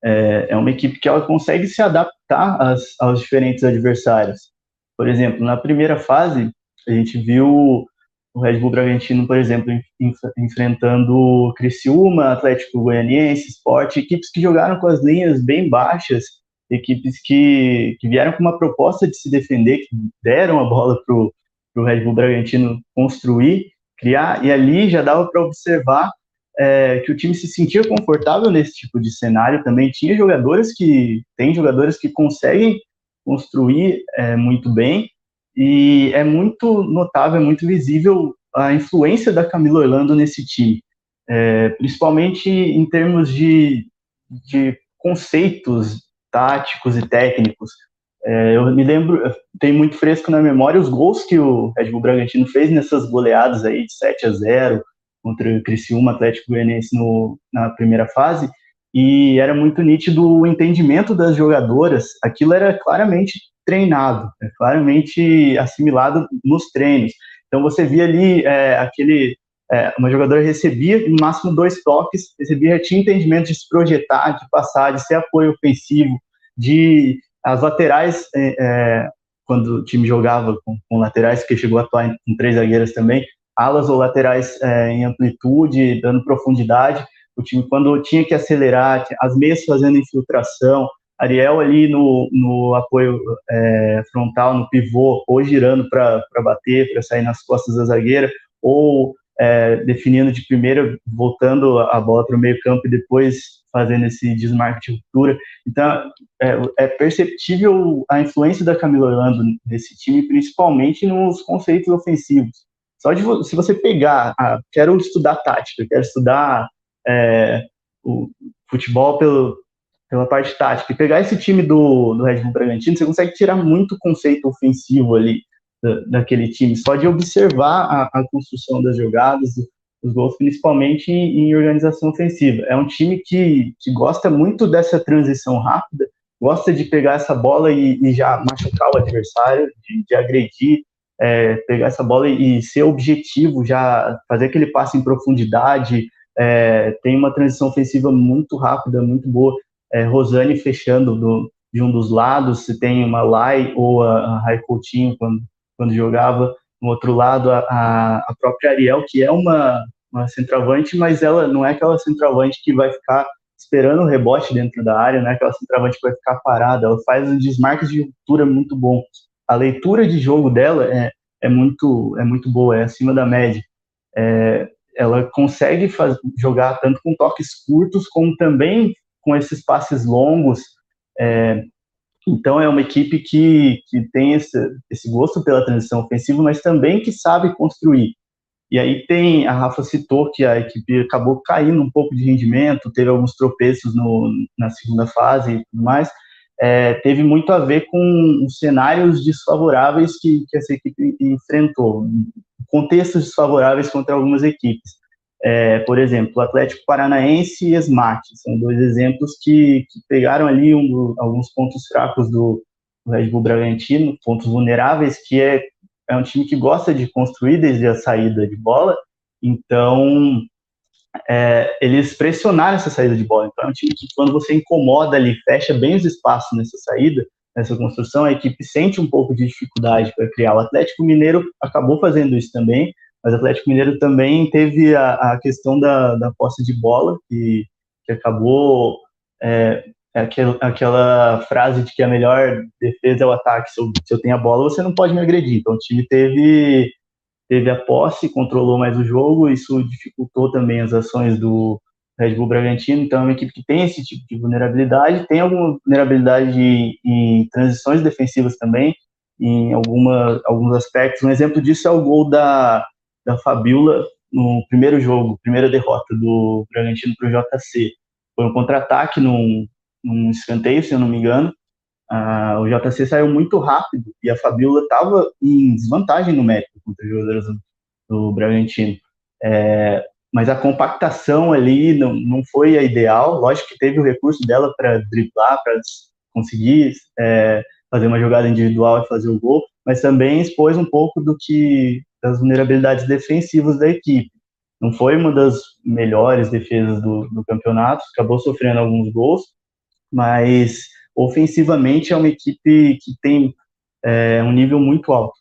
É, é uma equipe que ela consegue se adaptar às, aos diferentes adversários. Por exemplo, na primeira fase, a gente viu o Red Bull Bragantino, por exemplo, enfrentando Criciúma, Atlético Goianiense, Sport, equipes que jogaram com as linhas bem baixas equipes que, que vieram com uma proposta de se defender, que deram a bola para o Red Bull Bragantino construir, criar, e ali já dava para observar é, que o time se sentia confortável nesse tipo de cenário também. Tinha jogadores que, tem jogadores que conseguem construir é, muito bem, e é muito notável, é muito visível a influência da Camila Orlando nesse time, é, principalmente em termos de, de conceitos táticos e técnicos. É, eu me lembro, tem muito fresco na memória os gols que o Red Bull Bragantino fez nessas goleadas aí de 7 a 0 contra o Criciúma Atlético Goianiense no, na primeira fase, e era muito nítido o entendimento das jogadoras, aquilo era claramente treinado, é claramente assimilado nos treinos. Então você via ali é, aquele é, uma jogadora recebia no máximo dois toques, recebia tinha entendimento de se projetar, de passar, de ser apoio ofensivo, de as laterais é, é quando o time jogava com, com, laterais, que chegou a atuar em, com três zagueiras também, alas ou laterais é, em amplitude, dando profundidade. O time, quando tinha que acelerar, as meias fazendo infiltração, Ariel ali no, no apoio é, frontal, no pivô, ou girando para bater, para sair nas costas da zagueira, ou é, definindo de primeira, voltando a bola para o meio campo e depois fazendo esse desmarque de ruptura. Então, é, é, perceptível a influência da Camila Orlando nesse time, principalmente nos conceitos ofensivos. Só de se você pegar, ah, quero estudar tática, quero estudar é, o futebol pelo, pela parte tática, e pegar esse time do, do Red Bull Bragantino, você consegue tirar muito conceito ofensivo ali da, daquele time, só de observar a, a construção das jogadas, os gols, principalmente em, em, organização ofensiva. É um time que, que gosta muito dessa transição rápida, gosta de pegar essa bola e, e já machucar o adversário, de, de agredir, é, pegar essa bola e ser objetivo, já fazer aquele passe em profundidade. É, tem uma transição ofensiva muito rápida, muito boa. É, Rosane fechando do, de um dos lados, se tem uma Lai ou a, a Rai Coutinho quando, quando jogava. No outro lado, a, a própria Ariel, que é uma, uma centroavante, mas ela não é aquela centroavante que vai ficar esperando o rebote dentro da área, não é aquela centroavante que vai ficar parada. Ela faz um desmarques de ruptura muito bom a leitura de jogo dela é, é, muito, é muito boa, é acima da média. É, ela consegue faz, jogar tanto com toques curtos, como também com esses passes longos. É, então, é uma equipe que, que tem esse, esse gosto pela transição ofensiva, mas também que sabe construir. E aí tem, a Rafa citou que a equipe acabou caindo um pouco de rendimento, teve alguns tropeços no, na segunda fase e tudo mais, é, teve muito a ver com os cenários desfavoráveis que, que essa equipe enfrentou, contextos desfavoráveis contra algumas equipes. É, por exemplo, Atlético Paranaense e Esmate são dois exemplos que, que pegaram ali um, alguns pontos fracos do, do Red Bull Bragantino, pontos vulneráveis, que é, é um time que gosta de construir desde a saída de bola, então é, eles pressionaram essa saída de bola. Então, é um time que, quando você incomoda ali, fecha bem os espaços nessa saída, nessa construção, a equipe sente um pouco de dificuldade para criar. O Atlético Mineiro acabou fazendo isso também, mas o Atlético Mineiro também teve a, a questão da, da posse de bola, que, que acabou. É, aquela, aquela frase de que a melhor defesa é o ataque. Se eu, se eu tenho a bola, você não pode me agredir. Então, o time teve teve a posse, controlou mais o jogo, isso dificultou também as ações do Red Bull Bragantino, então é uma equipe que tem esse tipo de vulnerabilidade, tem alguma vulnerabilidade em transições defensivas também, em alguma, alguns aspectos. Um exemplo disso é o gol da, da Fabiola no primeiro jogo, primeira derrota do Bragantino para o JC. Foi um contra-ataque num, num escanteio, se eu não me engano, ah, o JC saiu muito rápido e a Fabiola estava em desvantagem numérica contra os jogadores do, do Bragantino. É, mas a compactação ali não, não foi a ideal. Lógico que teve o recurso dela para driblar, para conseguir é, fazer uma jogada individual e fazer o gol, mas também expôs um pouco do que das vulnerabilidades defensivas da equipe. Não foi uma das melhores defesas do, do campeonato, acabou sofrendo alguns gols, mas ofensivamente é uma equipe que tem é, um nível muito alto.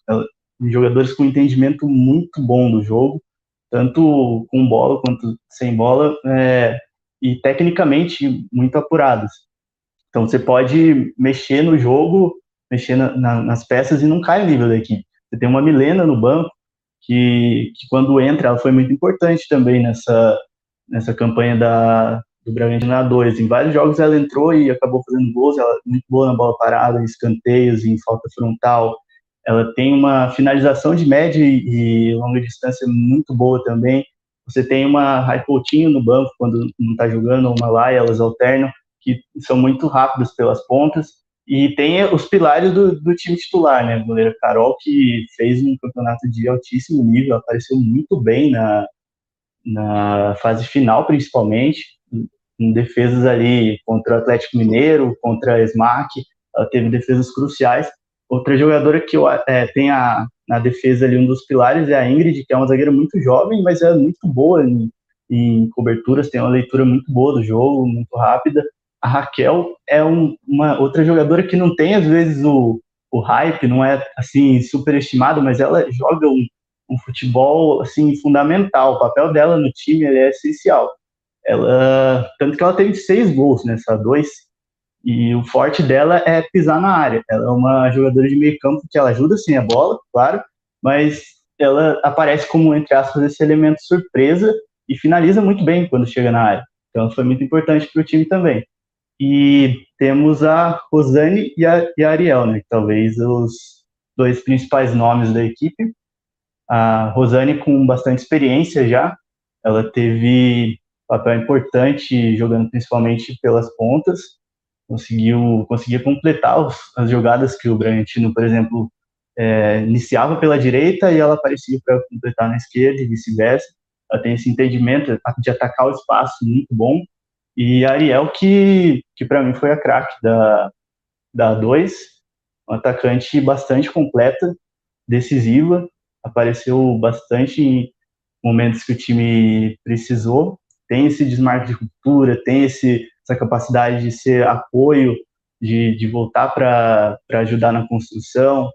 Jogadores com entendimento muito bom do jogo, tanto com bola quanto sem bola, é, e tecnicamente muito apurados. Então você pode mexer no jogo, mexer na, na, nas peças e não cai o nível da equipe. Você tem uma Milena no banco, que, que quando entra, ela foi muito importante também nessa, nessa campanha da, do Bragantino na 2. Em vários jogos ela entrou e acabou fazendo gols, ela é muito boa na bola parada, em escanteios, em falta frontal. Ela tem uma finalização de média e, longa distância muito boa também. Você tem uma Raipoutinho no banco quando não está jogando, ou uma lá, elas alternam, que são muito rápidas pelas pontas E tem os pilares do, do time titular, né? O goleiro Carol, que fez um campeonato de altíssimo nível, apareceu muito bem na, na fase final, principalmente, defesas ali contra o Atlético Mineiro, contra a Smack, ela teve defesas cruciais. Outra jogadora que é, tem a, na defesa ali um dos pilares é a Ingrid, que é uma zagueira muito jovem, mas é muito boa em, em coberturas, tem uma leitura muito boa do jogo, muito rápida. A Raquel é um, uma outra jogadora que não tem às vezes o, o hype, não é assim superestimado, mas ela joga um, um futebol assim fundamental. O papel dela no time é essencial. Ela tanto que ela teve seis gols nessa dois e o forte dela é pisar na área. Ela é uma jogadora de meio campo que ela ajuda sem a bola, claro, mas ela aparece como entre aspas esse elemento surpresa e finaliza muito bem quando chega na área. Então foi muito importante para o time também. E temos a Rosane e a, e a Ariel, né? Talvez os dois principais nomes da equipe a Rosane com bastante experiência já, ela teve papel importante jogando principalmente pelas pontas, conseguiu conseguia completar os, as jogadas que o Bragantino, por exemplo, é, iniciava pela direita e ela aparecia para completar na esquerda e vice-versa. Ela tem esse entendimento de atacar o espaço muito bom. E a Ariel, que, que para mim foi a craque da, da 2, uma atacante bastante completa, decisiva, apareceu bastante em momentos que o time precisou. Tem esse desmarque de ruptura, tem esse, essa capacidade de ser apoio, de, de voltar para ajudar na construção,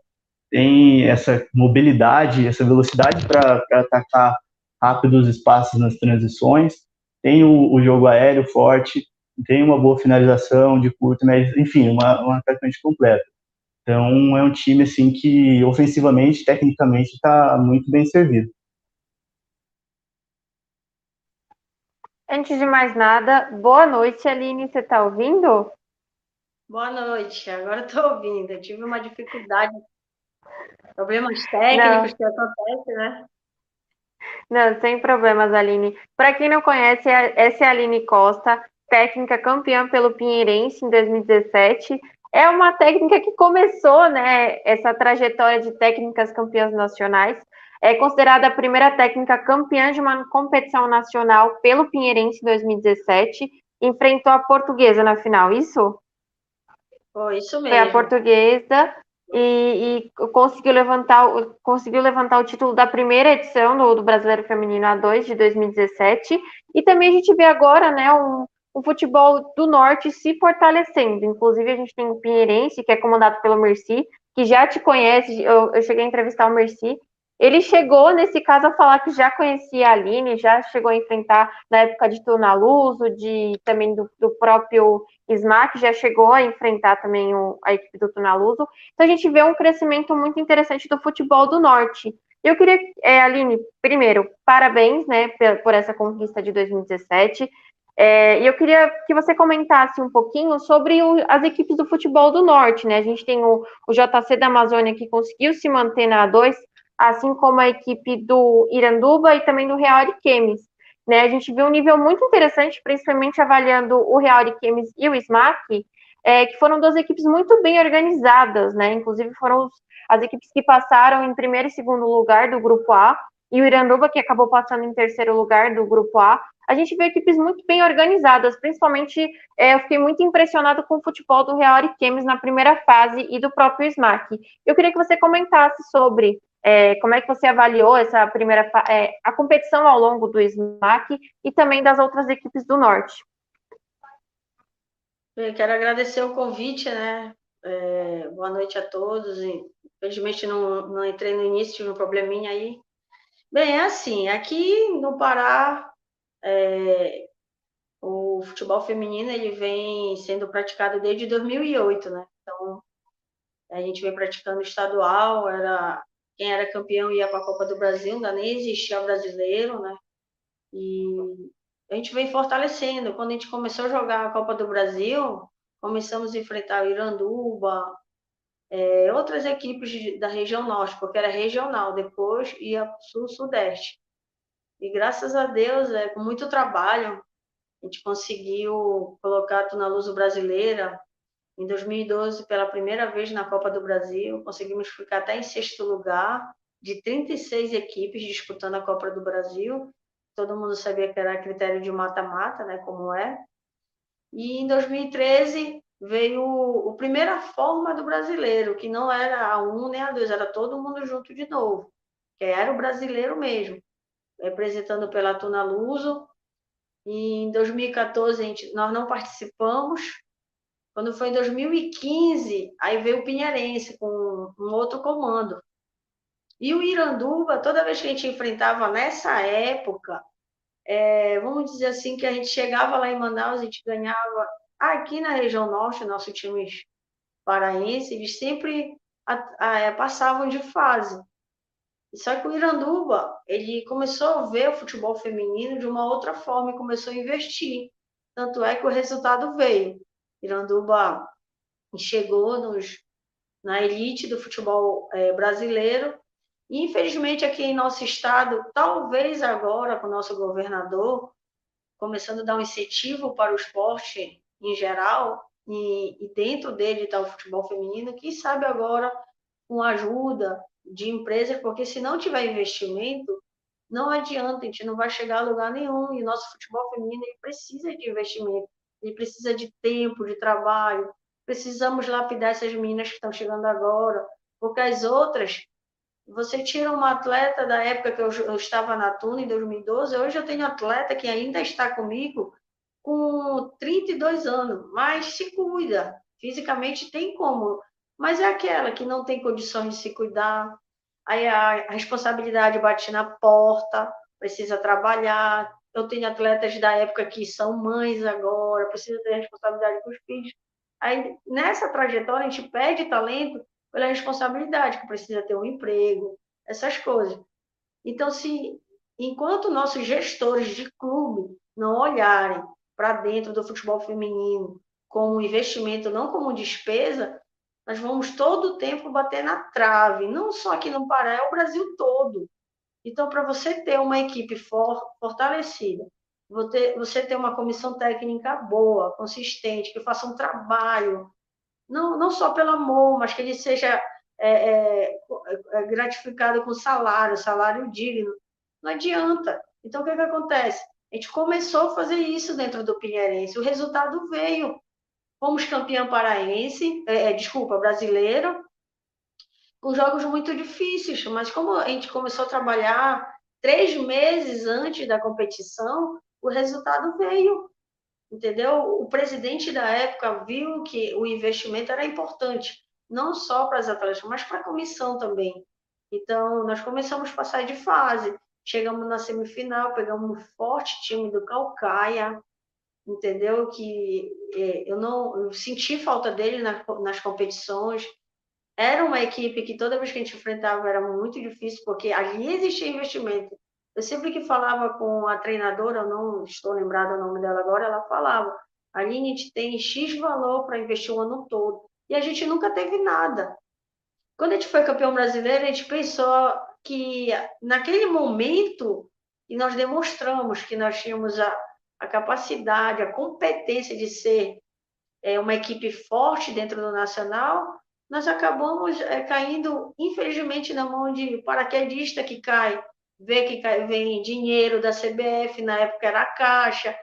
tem essa mobilidade, essa velocidade para atacar rápido os espaços nas transições, tem o, o, jogo aéreo forte, tem uma boa finalização de curto, mas enfim, uma, uma atacante completa. Então é um time assim que ofensivamente, tecnicamente está muito bem servido. Antes de mais nada, boa noite, Aline. Você está ouvindo? Boa noite. Agora estou ouvindo. Eu tive uma dificuldade, problemas técnicos não. que acontecem, né? Não, sem problemas, Aline. Para quem não conhece, essa é a Aline Costa, técnica campeã pelo Pinheirense em 2017 é uma técnica que começou, né, essa trajetória de técnicas campeãs nacionais. É considerada a primeira técnica campeã de uma competição nacional pelo Pinheirense em 2017. Enfrentou a portuguesa na final, isso? Foi isso mesmo. Foi a portuguesa e, e, conseguiu, levantar, conseguiu levantar o título da primeira edição do, do Brasileiro Feminino A2 de 2017. E também a gente vê agora né, um, o futebol do norte se fortalecendo. Inclusive, a gente tem o Pinheirense, que é comandado pelo Merci, que já te conhece. Eu, eu cheguei a entrevistar o Merci. Ele chegou, nesse caso, a falar que já conhecia a Aline, já chegou a enfrentar na época de Tunaluso, de também do, do próprio Smack, já chegou a enfrentar também o, a equipe do Tunaluso. Então a gente vê um crescimento muito interessante do futebol do norte. Eu queria, é, Aline, primeiro, parabéns né, por essa conquista de 2017. É, e eu queria que você comentasse um pouquinho sobre o, as equipes do futebol do Norte, né? A gente tem o, o JC da Amazônia que conseguiu se manter na A2, assim como a equipe do Iranduba e também do Real Ariquemes. Né? A gente viu um nível muito interessante, principalmente avaliando o Real Ariquemes e o SMAC, é, que foram duas equipes muito bem organizadas, né? Inclusive foram os, as equipes que passaram em primeiro e segundo lugar do grupo A, e o Iranduba, que acabou passando em terceiro lugar do grupo A, a gente vê equipes muito bem organizadas, principalmente é, eu fiquei muito impressionado com o futebol do Real Ariquemes na primeira fase e do próprio SMAC. Eu queria que você comentasse sobre é, como é que você avaliou essa primeira é, a competição ao longo do SMAC e também das outras equipes do Norte. Quero agradecer o convite, né? É, boa noite a todos. Infelizmente não, não entrei no início, tive um probleminha aí. Bem, é assim, aqui no Pará é, o futebol feminino ele vem sendo praticado desde 2008, né? Então a gente vem praticando estadual, era quem era campeão ia para a Copa do Brasil, ainda nem existia brasileiro, né? E a gente vem fortalecendo. Quando a gente começou a jogar a Copa do Brasil, começamos a enfrentar o Iranduba, é, outras equipes da região norte, porque era regional, depois ia sul-sudeste. E graças a Deus, é, com muito trabalho, a gente conseguiu colocar a Tuna Luz brasileira. Em 2012, pela primeira vez na Copa do Brasil, conseguimos ficar até em sexto lugar, de 36 equipes disputando a Copa do Brasil. Todo mundo sabia que era critério de mata-mata, né, como é. E em 2013 veio a primeira forma do brasileiro, que não era a um nem a dois, era todo mundo junto de novo, que era o brasileiro mesmo, representando pela Tuna Luso. E em 2014 gente, nós não participamos, quando foi em 2015, aí veio o Pinheirense com um outro comando. E o Iranduba, toda vez que a gente enfrentava nessa época, é, vamos dizer assim, que a gente chegava lá em Manaus, a gente ganhava. Aqui na região norte, nosso time paraense, eles sempre a, a, é, passavam de fase. Só que o Iranduba, ele começou a ver o futebol feminino de uma outra forma e começou a investir. Tanto é que o resultado veio. Iranduba chegou nos, na elite do futebol é, brasileiro. E, infelizmente, aqui em nosso estado, talvez agora, com o nosso governador, começando a dar um incentivo para o esporte em geral, e, e dentro dele está o futebol feminino, quem sabe agora, com ajuda de empresas, porque se não tiver investimento, não adianta, a gente não vai chegar a lugar nenhum. E nosso futebol feminino precisa de investimento ele precisa de tempo, de trabalho. Precisamos lapidar essas meninas que estão chegando agora, porque as outras, você tira uma atleta da época que eu, eu estava na Tuna, em 2012, hoje eu tenho atleta que ainda está comigo com 32 anos, mas se cuida, fisicamente tem como, mas é aquela que não tem condições de se cuidar, aí a responsabilidade bate na porta, precisa trabalhar, eu tenho atletas da época que são mães agora, precisa ter responsabilidade com os filhos. Aí, nessa trajetória, a gente perde talento pela responsabilidade, que precisa ter um emprego, essas coisas. Então, se enquanto nossos gestores de clube não olharem para dentro do futebol feminino como investimento, não como despesa, nós vamos todo o tempo bater na trave, não só aqui no Pará, é o Brasil todo. Então, para você ter uma equipe for, fortalecida, você ter uma comissão técnica boa, consistente, que faça um trabalho, não, não só pelo amor, mas que ele seja é, é, é, gratificado com salário, salário digno, não adianta. Então, o que, que acontece? A gente começou a fazer isso dentro do Pinheirense, o resultado veio. Fomos campeão paraense, é, é desculpa, brasileiro, com jogos muito difíceis, mas como a gente começou a trabalhar três meses antes da competição, o resultado veio, entendeu? O presidente da época viu que o investimento era importante, não só para as atletas, mas para a comissão também. Então, nós começamos a passar de fase, chegamos na semifinal, pegamos um forte time do Calcaia, entendeu? Que é, eu não eu senti falta dele nas competições, era uma equipe que toda vez que a gente enfrentava era muito difícil, porque ali existia investimento. Eu sempre que falava com a treinadora, eu não estou lembrada o nome dela agora, ela falava: ali a gente tem X valor para investir o ano todo. E a gente nunca teve nada. Quando a gente foi campeão brasileiro, a gente pensou que naquele momento, e nós demonstramos que nós tínhamos a, a capacidade, a competência de ser é, uma equipe forte dentro do Nacional, nós acabamos é, caindo, infelizmente, na mão de paraquedista que cai, vê que cai, vem dinheiro da CBF, na época era a Caixa,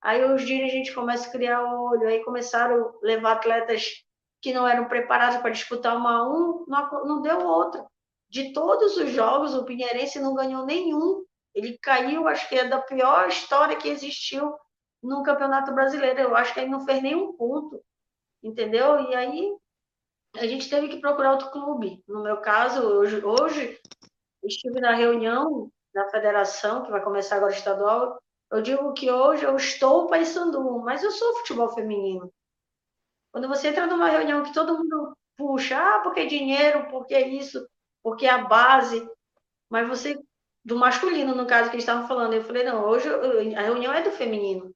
aí os dirigentes começam a criar olho, aí começaram a levar atletas que não eram preparados para disputar uma um, não, não deu outra. De todos os jogos, o Pinheirense não ganhou nenhum. Ele caiu, acho que é da pior história que existiu no Campeonato Brasileiro. Eu acho que ele não fez nenhum ponto, entendeu? E aí a gente teve que procurar outro clube. No meu caso, hoje, hoje estive na reunião da federação, que vai começar agora estadual. Eu digo que hoje eu estou Paysandu, mas eu sou futebol feminino. Quando você entra numa reunião que todo mundo puxa, ah, porque dinheiro, porque isso, porque a base, mas você, do masculino, no caso que eles estavam falando, eu falei, não, hoje a reunião é do feminino.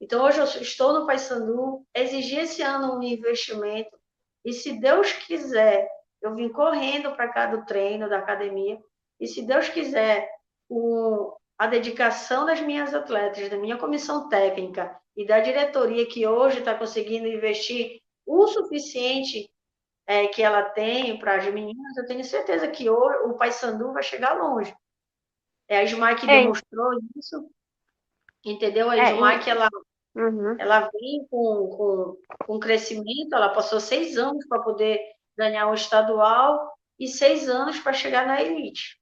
Então, hoje eu estou no Paysandu, exigi esse ano um investimento, e se Deus quiser, eu vim correndo para cá do treino, da academia, e se Deus quiser, o, a dedicação das minhas atletas, da minha comissão técnica e da diretoria que hoje está conseguindo investir o suficiente é, que ela tem para as meninas, eu tenho certeza que o, o Paysandu vai chegar longe. É a Ismael que é. demonstrou isso, entendeu? A Ismael é, que ela, uhum. ela vem com, com, com crescimento, ela passou seis anos para poder ganhar o estadual e seis anos para chegar na elite.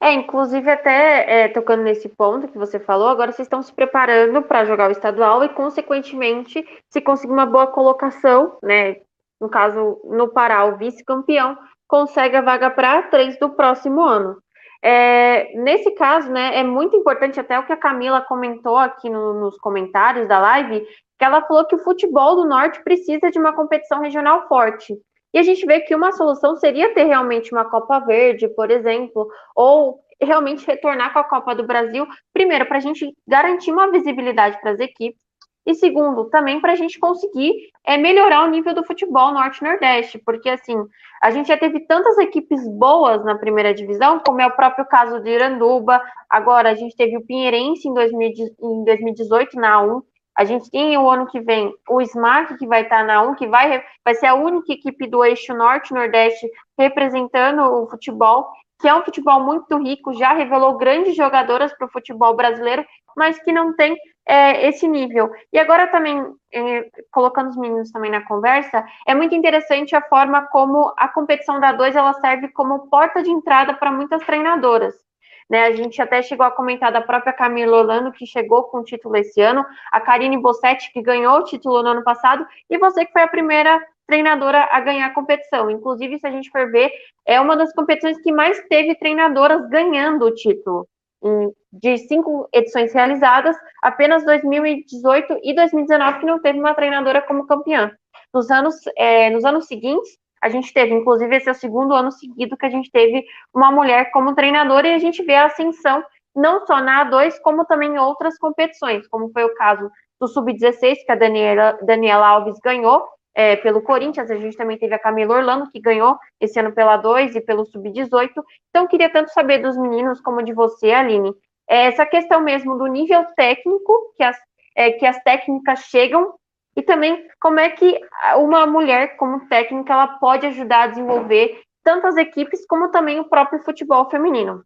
É, inclusive até é, tocando nesse ponto que você falou, agora vocês estão se preparando para jogar o estadual e, consequentemente, se conseguir uma boa colocação, né? No caso, no Pará, o vice-campeão consegue a vaga para três do próximo ano. É, nesse caso, né, é muito importante até o que a Camila comentou aqui no, nos comentários da live, que ela falou que o futebol do Norte precisa de uma competição regional forte. E a gente vê que uma solução seria ter realmente uma Copa Verde, por exemplo, ou realmente retornar com a Copa do Brasil, primeiro, para a gente garantir uma visibilidade para as equipes, e segundo, também para a gente conseguir é, melhorar o nível do futebol norte-nordeste, porque assim, a gente já teve tantas equipes boas na primeira divisão, como é o próprio caso de Iranduba, agora a gente teve o Pinheirense em, 2018 na A1, a gente tem o ano que vem o SMAC, que vai estar na 1, que vai, vai ser a única equipe do eixo norte-nordeste representando o futebol, que é um futebol muito rico, já revelou grandes jogadoras para o futebol brasileiro, mas que não tem é, esse nível. E agora também, é, colocando os meninos também na conversa, é muito interessante a forma como a competição da 2 ela serve como porta de entrada para muitas treinadoras. Né, a gente até chegou a comentar da própria Camila Orlando, que chegou com o título esse ano, a Karine Bossetti, que ganhou o título no ano passado, e você que foi a primeira treinadora a ganhar competição. Inclusive, se a gente for ver, é uma das competições que mais teve treinadoras ganhando o título. De cinco edições realizadas, apenas 2018 e 2019 que não teve uma treinadora como campeã. Nos anos, é, nos anos seguintes, a gente teve, inclusive, esse é o segundo ano seguido que a gente teve uma mulher como treinadora e a gente vê a ascensão não só na A2, como também em outras competições, como foi o caso do Sub-16, que a Daniela, Daniela Alves ganhou é, pelo Corinthians, a gente também teve a Camila Orlando, que ganhou esse ano pela 2 e pelo Sub-18. Então, queria tanto saber dos meninos como de você, Aline, é, essa questão mesmo do nível técnico que as, é, que as técnicas chegam e também como é que uma mulher como técnica ela pode ajudar a desenvolver tantas equipes como também o próprio futebol feminino.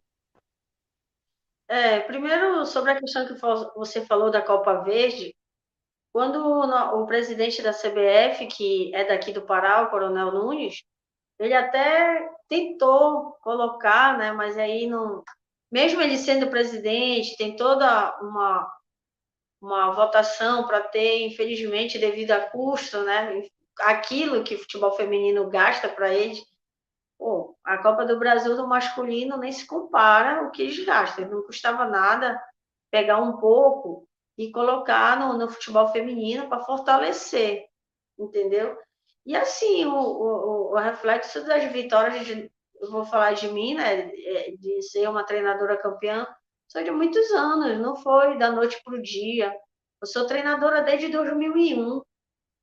É, primeiro sobre a questão que você falou da Copa Verde, quando o presidente da CBF, que é daqui do Pará, o Coronel Nunes, ele até tentou colocar, né, mas aí não, mesmo ele sendo presidente, tem toda uma uma votação para ter, infelizmente, devido a custo, né? Aquilo que o futebol feminino gasta para eles. Pô, a Copa do Brasil do masculino nem se compara o que eles gastam. Não custava nada pegar um pouco e colocar no, no futebol feminino para fortalecer, entendeu? E assim, o, o, o, reflexo das vitórias, de, eu vou falar de mim, né, é, de ser uma treinadora campeã, são de muitos anos, não foi da noite para o dia. Eu sou treinadora desde 2001.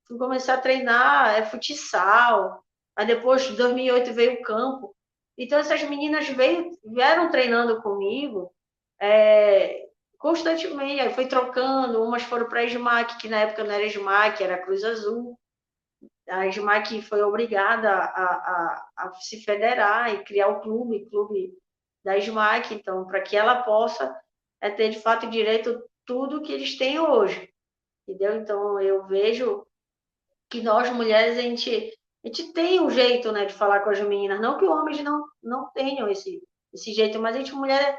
Fui começar a treinar é futsal. Aí depois, de 2008, veio o campo. Então, essas meninas veio, vieram treinando comigo é, constantemente. Aí foi trocando. Umas foram para a SMAC, que na época não era SMAC, era Cruz Azul. A SMAC foi obrigada a, a, a se federar e criar o clube, clube da SMAC, então, para que ela possa é, ter, de fato, direito tudo que eles têm hoje, entendeu? Então, eu vejo que nós, mulheres, a gente, a gente tem um jeito, né, de falar com as meninas, não que homens não, não tenham esse, esse jeito, mas a gente, mulher,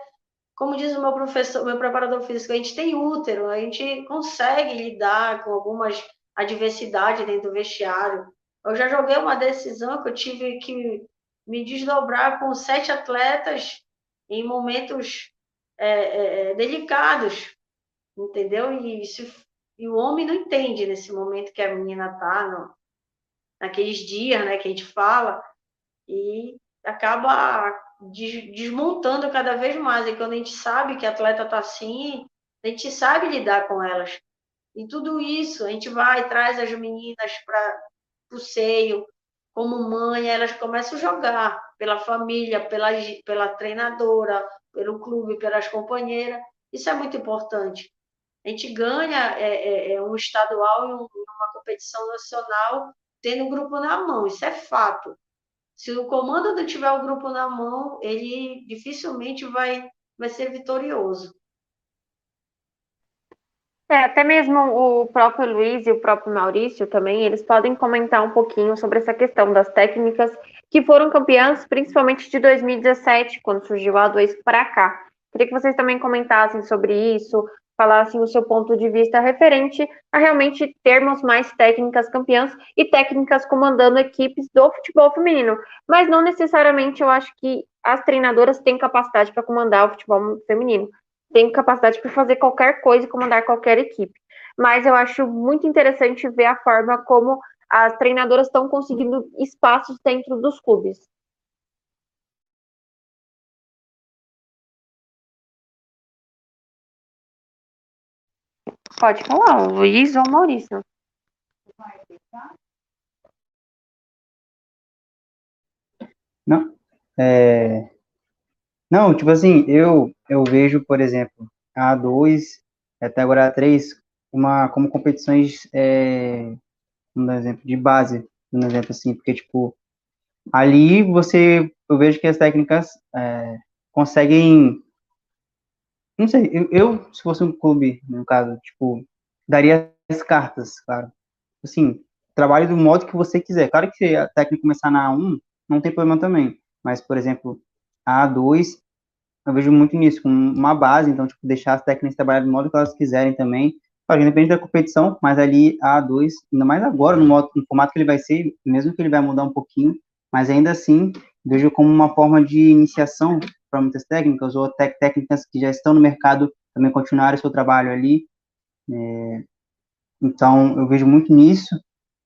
como diz o meu professor, meu preparador físico, a gente tem útero, a gente consegue lidar com algumas adversidades dentro do vestiário. Eu já joguei uma decisão que eu tive que me desdobrar com sete atletas em momentos é, é, é, delicados, entendeu? E, isso, e o homem não entende nesse momento que a menina está naqueles dias, né, que a gente fala, e acaba desmontando cada vez mais. E quando a gente sabe que atleta está assim, a gente sabe lidar com elas. E tudo isso, a gente vai, traz as meninas para o seio, como mãe, elas começam a jogar pela família, pela, pela treinadora, pelo clube, pelas companheiras. Isso é muito importante. A gente ganha é, é, é um estadual e um, uma competição nacional tendo o grupo na mão, isso é fato. Se o comando não tiver o grupo na mão, ele dificilmente vai, vai ser vitorioso. É, até mesmo o próprio Luiz e o próprio Maurício também, eles podem comentar um pouquinho sobre essa questão das técnicas que foram campeãs, principalmente de 2017, quando surgiu a A2 para cá. Queria que vocês também comentassem sobre isso, falassem o seu ponto de vista referente a realmente termos mais técnicas campeãs e técnicas comandando equipes do futebol feminino. Mas não necessariamente eu acho que as treinadoras têm capacidade para comandar o futebol feminino tem capacidade para fazer qualquer coisa e comandar qualquer equipe. Mas eu acho muito interessante ver a forma como as treinadoras estão conseguindo espaços dentro dos clubes. Pode falar, Luiz ou Maurício. Não, é, não, tipo assim, eu eu vejo, por exemplo, a A2 até agora a A3 uma, como competições, é, um exemplo, de base, um exemplo assim, porque, tipo, ali você, eu vejo que as técnicas é, conseguem, não sei, eu, eu, se fosse um clube, no caso, tipo, daria as cartas, claro, assim, trabalhe do modo que você quiser, claro que se a técnica começar na A1, não tem problema também, mas, por exemplo, a A2, eu vejo muito nisso, com uma base, então, tipo, deixar as técnicas trabalhar do modo que elas quiserem também, claro, independente da competição, mas ali a A2, ainda mais agora, no, modo, no formato que ele vai ser, mesmo que ele vai mudar um pouquinho, mas ainda assim, vejo como uma forma de iniciação para muitas técnicas, ou até técnicas que já estão no mercado também continuarem seu trabalho ali, é, então, eu vejo muito nisso,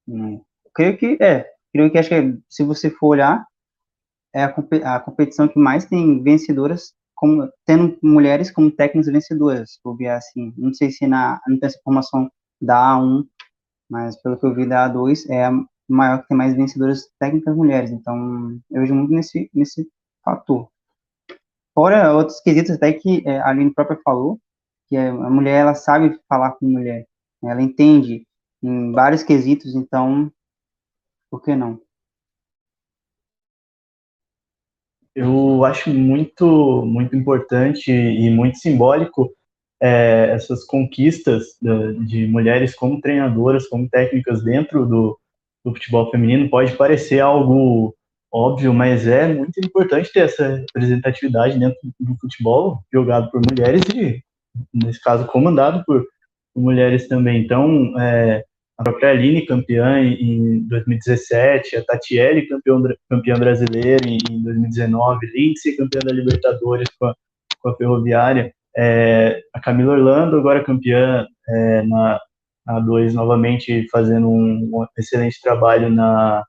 é, creio que, é, creio que acho que se você for olhar, é a, a competição que mais tem vencedoras como, tendo mulheres como técnicas vencedoras, vou ver assim, não sei se na, não tem essa informação da A1, mas pelo que eu vi da A2, é a maior que tem mais vencedoras técnicas mulheres, então eu vejo muito nesse, nesse fator. Fora outros quesitos até que é, a Aline própria falou, que a mulher, ela sabe falar com mulher, ela entende em vários quesitos, então, por que não? eu acho muito, muito importante e muito simbólico é, essas conquistas de, de, mulheres como treinadoras, como técnicas dentro do, do, futebol feminino. Pode parecer algo óbvio, mas é muito importante ter essa representatividade dentro do futebol jogado por mulheres e, nesse caso, comandado por, mulheres também. Então, é, a própria Aline, campeã em 2017, a Tatiele, campeã, campeã brasileira em 2019, Lindsay, campeã da Libertadores com a, com a Ferroviária, é, a Camila Orlando, agora campeã é, na A2, novamente fazendo um, excelente trabalho na,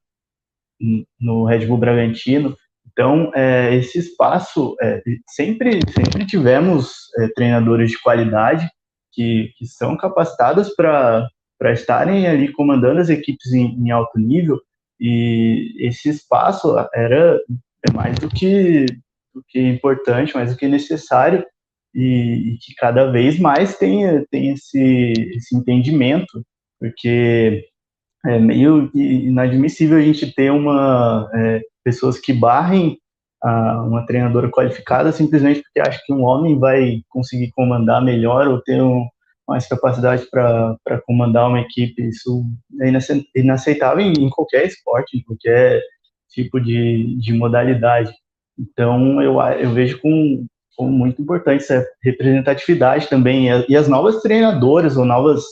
no Red Bull Bragantino. Então, é, esse espaço, é, sempre, sempre tivemos é, treinadores de qualidade que, que são capacitadas para para estarem ali comandando as equipes em, em, alto nível e esse espaço era é mais do que, do que importante, mais do que necessário e, e que cada vez mais tem, tem esse, esse entendimento, porque é meio inadmissível a gente ter uma é, pessoas que barrem a, uma treinadora qualificada simplesmente porque acha que um homem vai conseguir comandar melhor ou ter um, mais capacidade para comandar uma equipe. Isso é inaceitável em, em, qualquer esporte, em qualquer tipo de, de modalidade. Então, eu, eu vejo com, com muito importante essa representatividade também. E, as novas treinadoras ou novas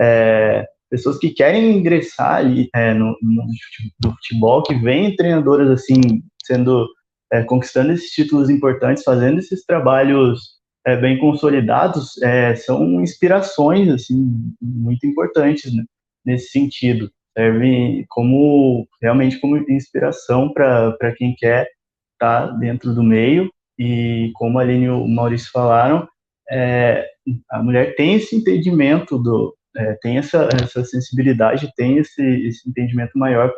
é, pessoas que querem ingressar ali é, no, no futebol, que vêm treinadoras assim, sendo é, conquistando esses títulos importantes, fazendo esses trabalhos é, bem consolidados é, são inspirações assim muito importantes né, nesse sentido serve como realmente como inspiração para quem quer estar tá dentro do meio e como a Aline e o Maurício falaram é, a mulher tem esse entendimento do é, tem essa, essa sensibilidade tem esse, esse entendimento maior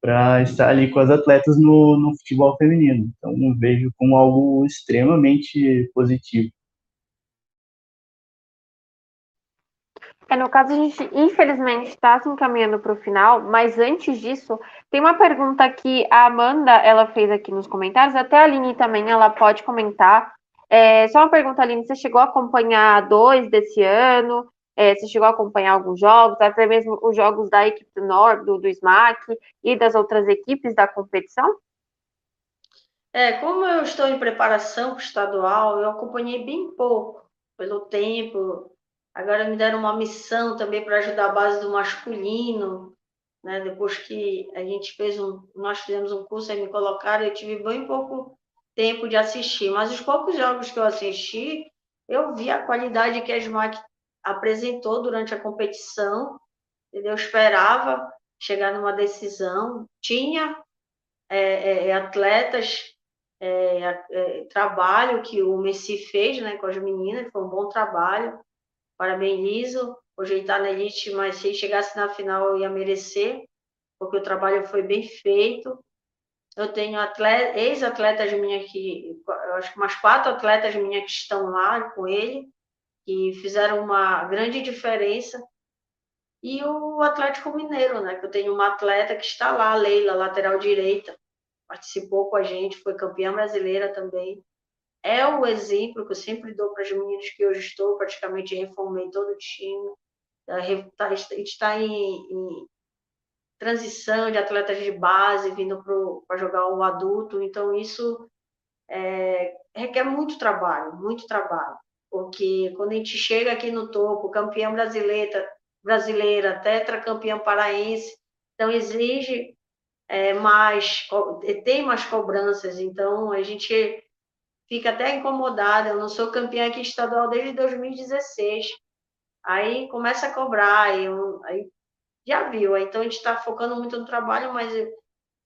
para estar ali com as atletas no, no futebol feminino. Então, vejo como algo extremamente positivo. É, no caso, a gente, infelizmente, está se encaminhando para o final, mas antes disso, tem uma pergunta que a Amanda ela fez aqui nos comentários, até a Aline também ela pode comentar. É, só uma pergunta, Aline, você chegou a acompanhar dois desse ano? É, você chegou a acompanhar alguns jogos, até mesmo os jogos da equipe do Nord, do, do SMAC e das outras equipes da competição? É, como eu estou em preparação para o estadual, eu acompanhei bem pouco, pelo tempo, Agora me deram uma missão também para ajudar a base do masculino, né? Depois que a gente fez um, nós fizemos um curso aí me colocaram, eu tive bem pouco tempo de assistir, mas os poucos jogos que eu assisti, eu vi a qualidade que a SMAC apresentou durante a competição, entendeu? Eu esperava chegar numa decisão, tinha é, é, atletas, é, é trabalho que o Messi fez né, com as meninas, foi um bom trabalho, parabenizo. Hoje ele está na elite, mas se chegasse na final ia merecer, porque o trabalho foi bem feito. Eu tenho ex-atletas minhas que, acho que umas quatro atletas minhas que estão lá com ele, que fizeram uma grande diferença. E o Atlético Mineiro, né? Que eu tenho uma atleta que está lá, Leila, lateral direita, participou com a gente, foi campeã brasileira também é o exemplo que eu sempre dou para as meninas que hoje estou, praticamente reformei todo o time, tá, está em, em transição de atletas de base vindo para jogar o adulto, então isso é, requer muito trabalho, muito trabalho, porque quando a gente chega aqui no topo, campeã brasileira, brasileira, tetracampeã paraense, então exige é, mais, tem mais cobranças, então a gente fica até incomodada. Eu não sou campeã aqui estadual desde 2016. Aí começa a cobrar, eu, aí já viu. Aí, então a gente está focando muito no trabalho, mas eu,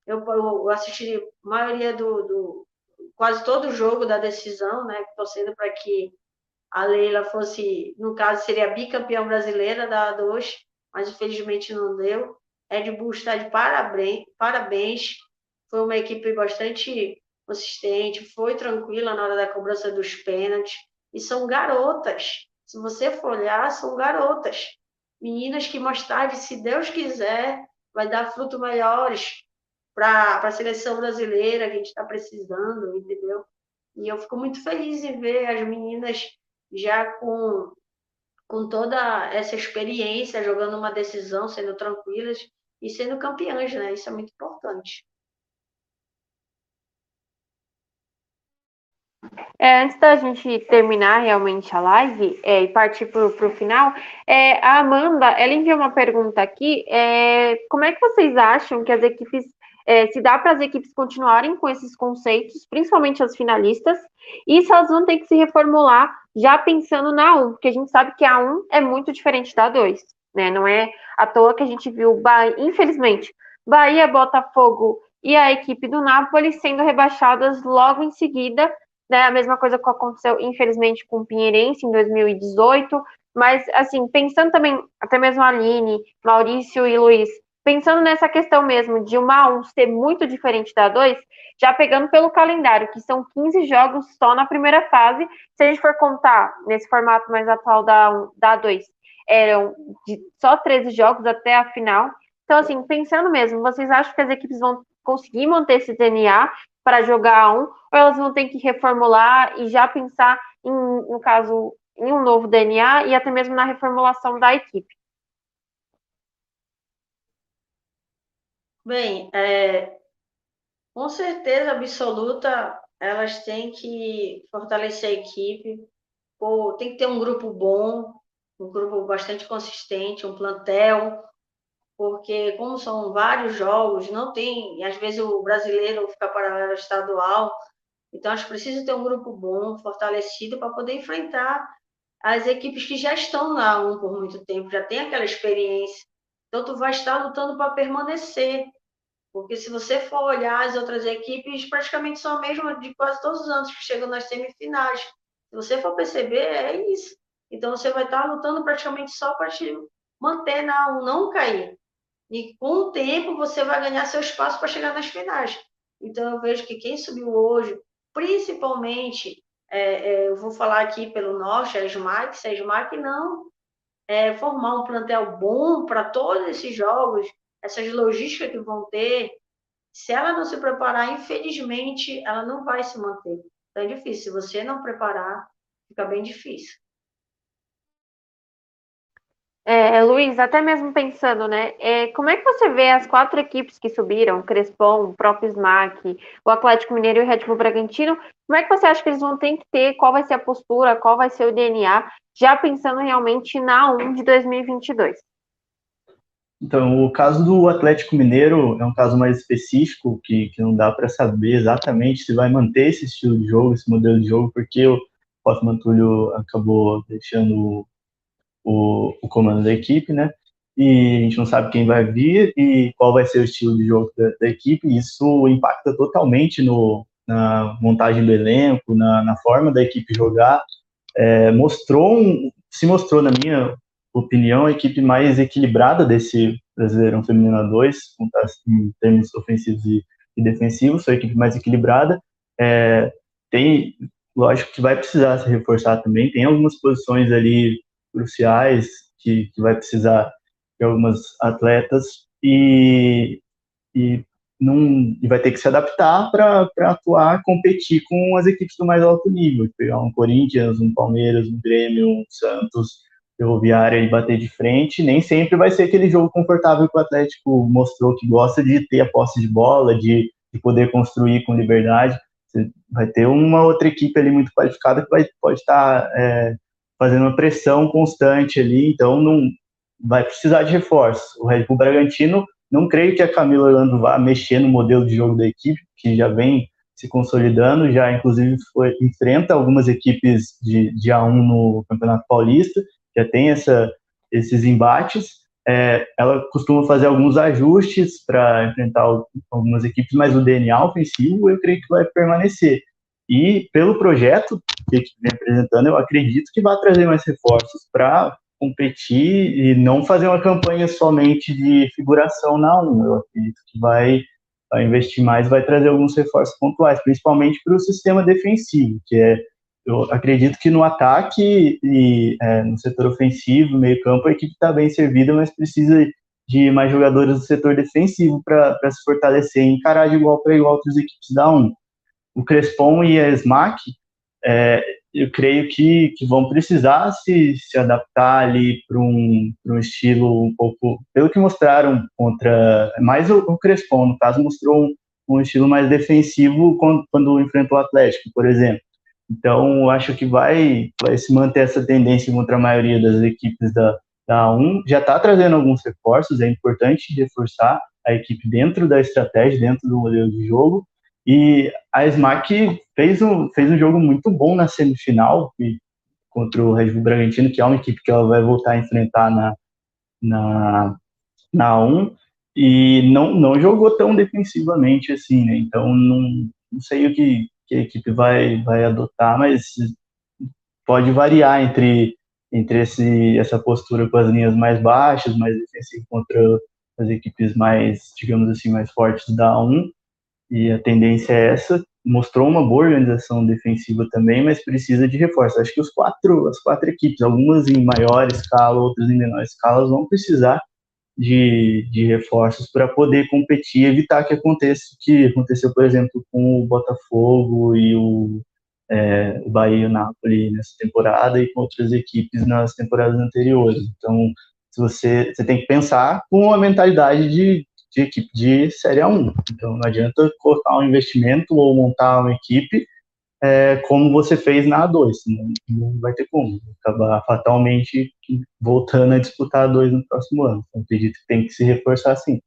eu, eu assisti a maioria do, do, quase todo o jogo da decisão, né? Torcendo para que a Leila fosse, no caso, seria bicampeã brasileira da A2, mas infelizmente não deu. Red Bull está de parabéns, parabéns. Foi uma equipe bastante consistente, foi tranquila na hora da cobrança dos pênaltis. E são garotas. Se você for olhar, são garotas. Meninas que mais tarde, se Deus quiser, vai dar frutos melhores para a seleção brasileira que a gente está precisando, entendeu? E eu fico muito feliz em ver as meninas já com, com toda essa experiência, jogando uma decisão, sendo tranquilas e sendo campeãs, né? Isso é muito importante. É, antes da gente terminar realmente a live é, e partir para o final, é, a Amanda ela enviou uma pergunta aqui. É, como é que vocês acham que as equipes é, se dá para as equipes continuarem com esses conceitos, principalmente as finalistas, e se elas vão ter que se reformular já pensando na 1, porque a gente sabe que a 1 é muito diferente da 2, né? Não é à toa que a gente viu, Bahia, infelizmente, Bahia, Botafogo e a equipe do Napoli sendo rebaixadas logo em seguida né? A mesma coisa que aconteceu, infelizmente, com o Pinheirense em 2018. Mas, assim, pensando também, até mesmo a Aline, Maurício e Luiz, pensando nessa questão mesmo de uma 1 ser muito diferente da 2, já pegando pelo calendário, que são 15 jogos só na primeira fase, se a gente for contar nesse formato mais atual da, 1, da 2, eram só 13 jogos até a final. Então, assim, pensando mesmo, vocês acham que as equipes vão conseguir manter esse DNA para jogar um, ou elas vão ter que reformular e já pensar, em, no caso, em um novo DNA e até mesmo na reformulação da equipe? Bem, é, com certeza absoluta, elas têm que fortalecer a equipe, ou tem que ter um grupo bom, um grupo bastante consistente, um plantel, porque como são vários jogos, não tem, às vezes o brasileiro fica paralelo estadual, então acho que precisa ter um grupo bom, fortalecido, para poder enfrentar as equipes que já estão na um por muito tempo, já tem aquela experiência. Então tu vai estar lutando para permanecer, porque se você for olhar as outras equipes, praticamente são a mesma de quase todos os anos que chegam nas semifinais. Se você for perceber, é isso. Então você vai estar lutando praticamente só para te manter na um, não cair. E com o tempo você vai ganhar seu espaço para chegar nas finais. Então eu vejo que quem subiu hoje, principalmente, é, é, eu vou falar aqui pelo norte, a SMAC, se a SMAC não é, formar um plantel bom para todos esses jogos, essas logísticas que vão ter, se ela não se preparar, infelizmente, ela não vai se manter. Então é difícil. Se você não preparar, fica bem difícil. É, Luiz, até mesmo pensando, né? É, como é que você vê as quatro equipes que subiram, Crespon, o próprio SMAC, o Atlético Mineiro e o Red Bull Bragantino? Como é que você acha que eles vão ter que ter? Qual vai ser a postura? Qual vai ser o DNA? Já pensando realmente na 1 de 2022. Então, o caso do Atlético Mineiro é um caso mais específico, que, que não dá para saber exatamente se vai manter esse estilo de jogo, esse modelo de jogo, porque o Otto Túlio acabou deixando o, o comando da equipe, né? E a gente não sabe quem vai vir e qual vai ser o estilo de jogo da, da equipe. Isso impacta totalmente no, na montagem do elenco, na, na forma da equipe jogar. É, mostrou um, se mostrou, na minha opinião, a equipe mais equilibrada desse Brasileirão Feminino a 2, em termos ofensivos e, e defensivos, foi a equipe mais equilibrada. É, tem, lógico que vai precisar se reforçar também, tem algumas posições ali cruciais que, que vai precisar de algumas atletas e, e, não, e vai ter que se adaptar para atuar, competir com as equipes do mais alto nível, pegar um Corinthians, um Palmeiras, um Grêmio, um Santos, Ferroviária e bater de frente, nem sempre vai ser aquele jogo confortável que o Atlético mostrou que gosta de ter a posse de bola, de, de poder construir com liberdade. Vai ter uma outra equipe ali muito qualificada que vai, pode estar é, fazendo uma pressão constante ali, então não vai precisar de reforço. O Red Bull Bragantino, não creio que a Camila Orlando vá mexer no modelo de jogo da equipe, que já vem se consolidando, já inclusive foi, enfrenta algumas equipes de, de A1 no Campeonato Paulista, já tem essa, esses embates. É, ela costuma fazer alguns ajustes para enfrentar algumas equipes, mas o DNA ofensivo eu creio que vai permanecer. E pelo projeto que vem apresentando, eu acredito que vai trazer mais reforços para competir e não fazer uma campanha somente de figuração na 1. Eu acredito que vai, vai investir mais, vai trazer alguns reforços pontuais, principalmente para o sistema defensivo, que é eu acredito que no ataque e é, no setor ofensivo, meio campo, a equipe está bem servida, mas precisa de mais jogadores do setor defensivo para se fortalecer e encarar de igual para igual outras equipes da 1 o Crespon e a SMAC, é, eu creio que, que vão precisar se, se adaptar ali para um, um estilo um pouco, pelo que mostraram contra, mais o, o Crespon, no caso, mostrou um, um estilo mais defensivo quando, quando enfrentou o Atlético, por exemplo. Então, acho que vai, vai se manter essa tendência contra a maioria das equipes da, da A1. Já está trazendo alguns reforços, é importante reforçar a equipe dentro da estratégia, dentro do modelo de jogo, e a SMAC fez um, fez um jogo muito bom na semifinal contra o Red Bull Bragantino, que é uma equipe que ela vai voltar a enfrentar na, na, na 1, e não, não jogou tão defensivamente assim, né? Então não, não sei o que, que a equipe vai, vai adotar, mas pode variar entre, entre esse, essa postura com as linhas mais baixas, mais defensiva contra as equipes mais, digamos assim, mais fortes da 1, e a tendência é essa. Mostrou uma boa organização defensiva também, mas precisa de reforço. Acho que os quatro, as quatro equipes, algumas em maior escala, outras em menor escala, vão precisar de, de reforços para poder competir, evitar que aconteça o que aconteceu, por exemplo, com o Botafogo e o, é, o Bahia e o Napoli nessa temporada e com outras equipes nas temporadas anteriores. Então, se você, você tem que pensar com a mentalidade de de equipe de Série 1. Então não adianta cortar um investimento ou montar uma equipe é, como você fez na A2, não, não vai ter como, acabar fatalmente voltando a disputar a 2 no próximo ano. Então, acredito que tem que se reforçar sim.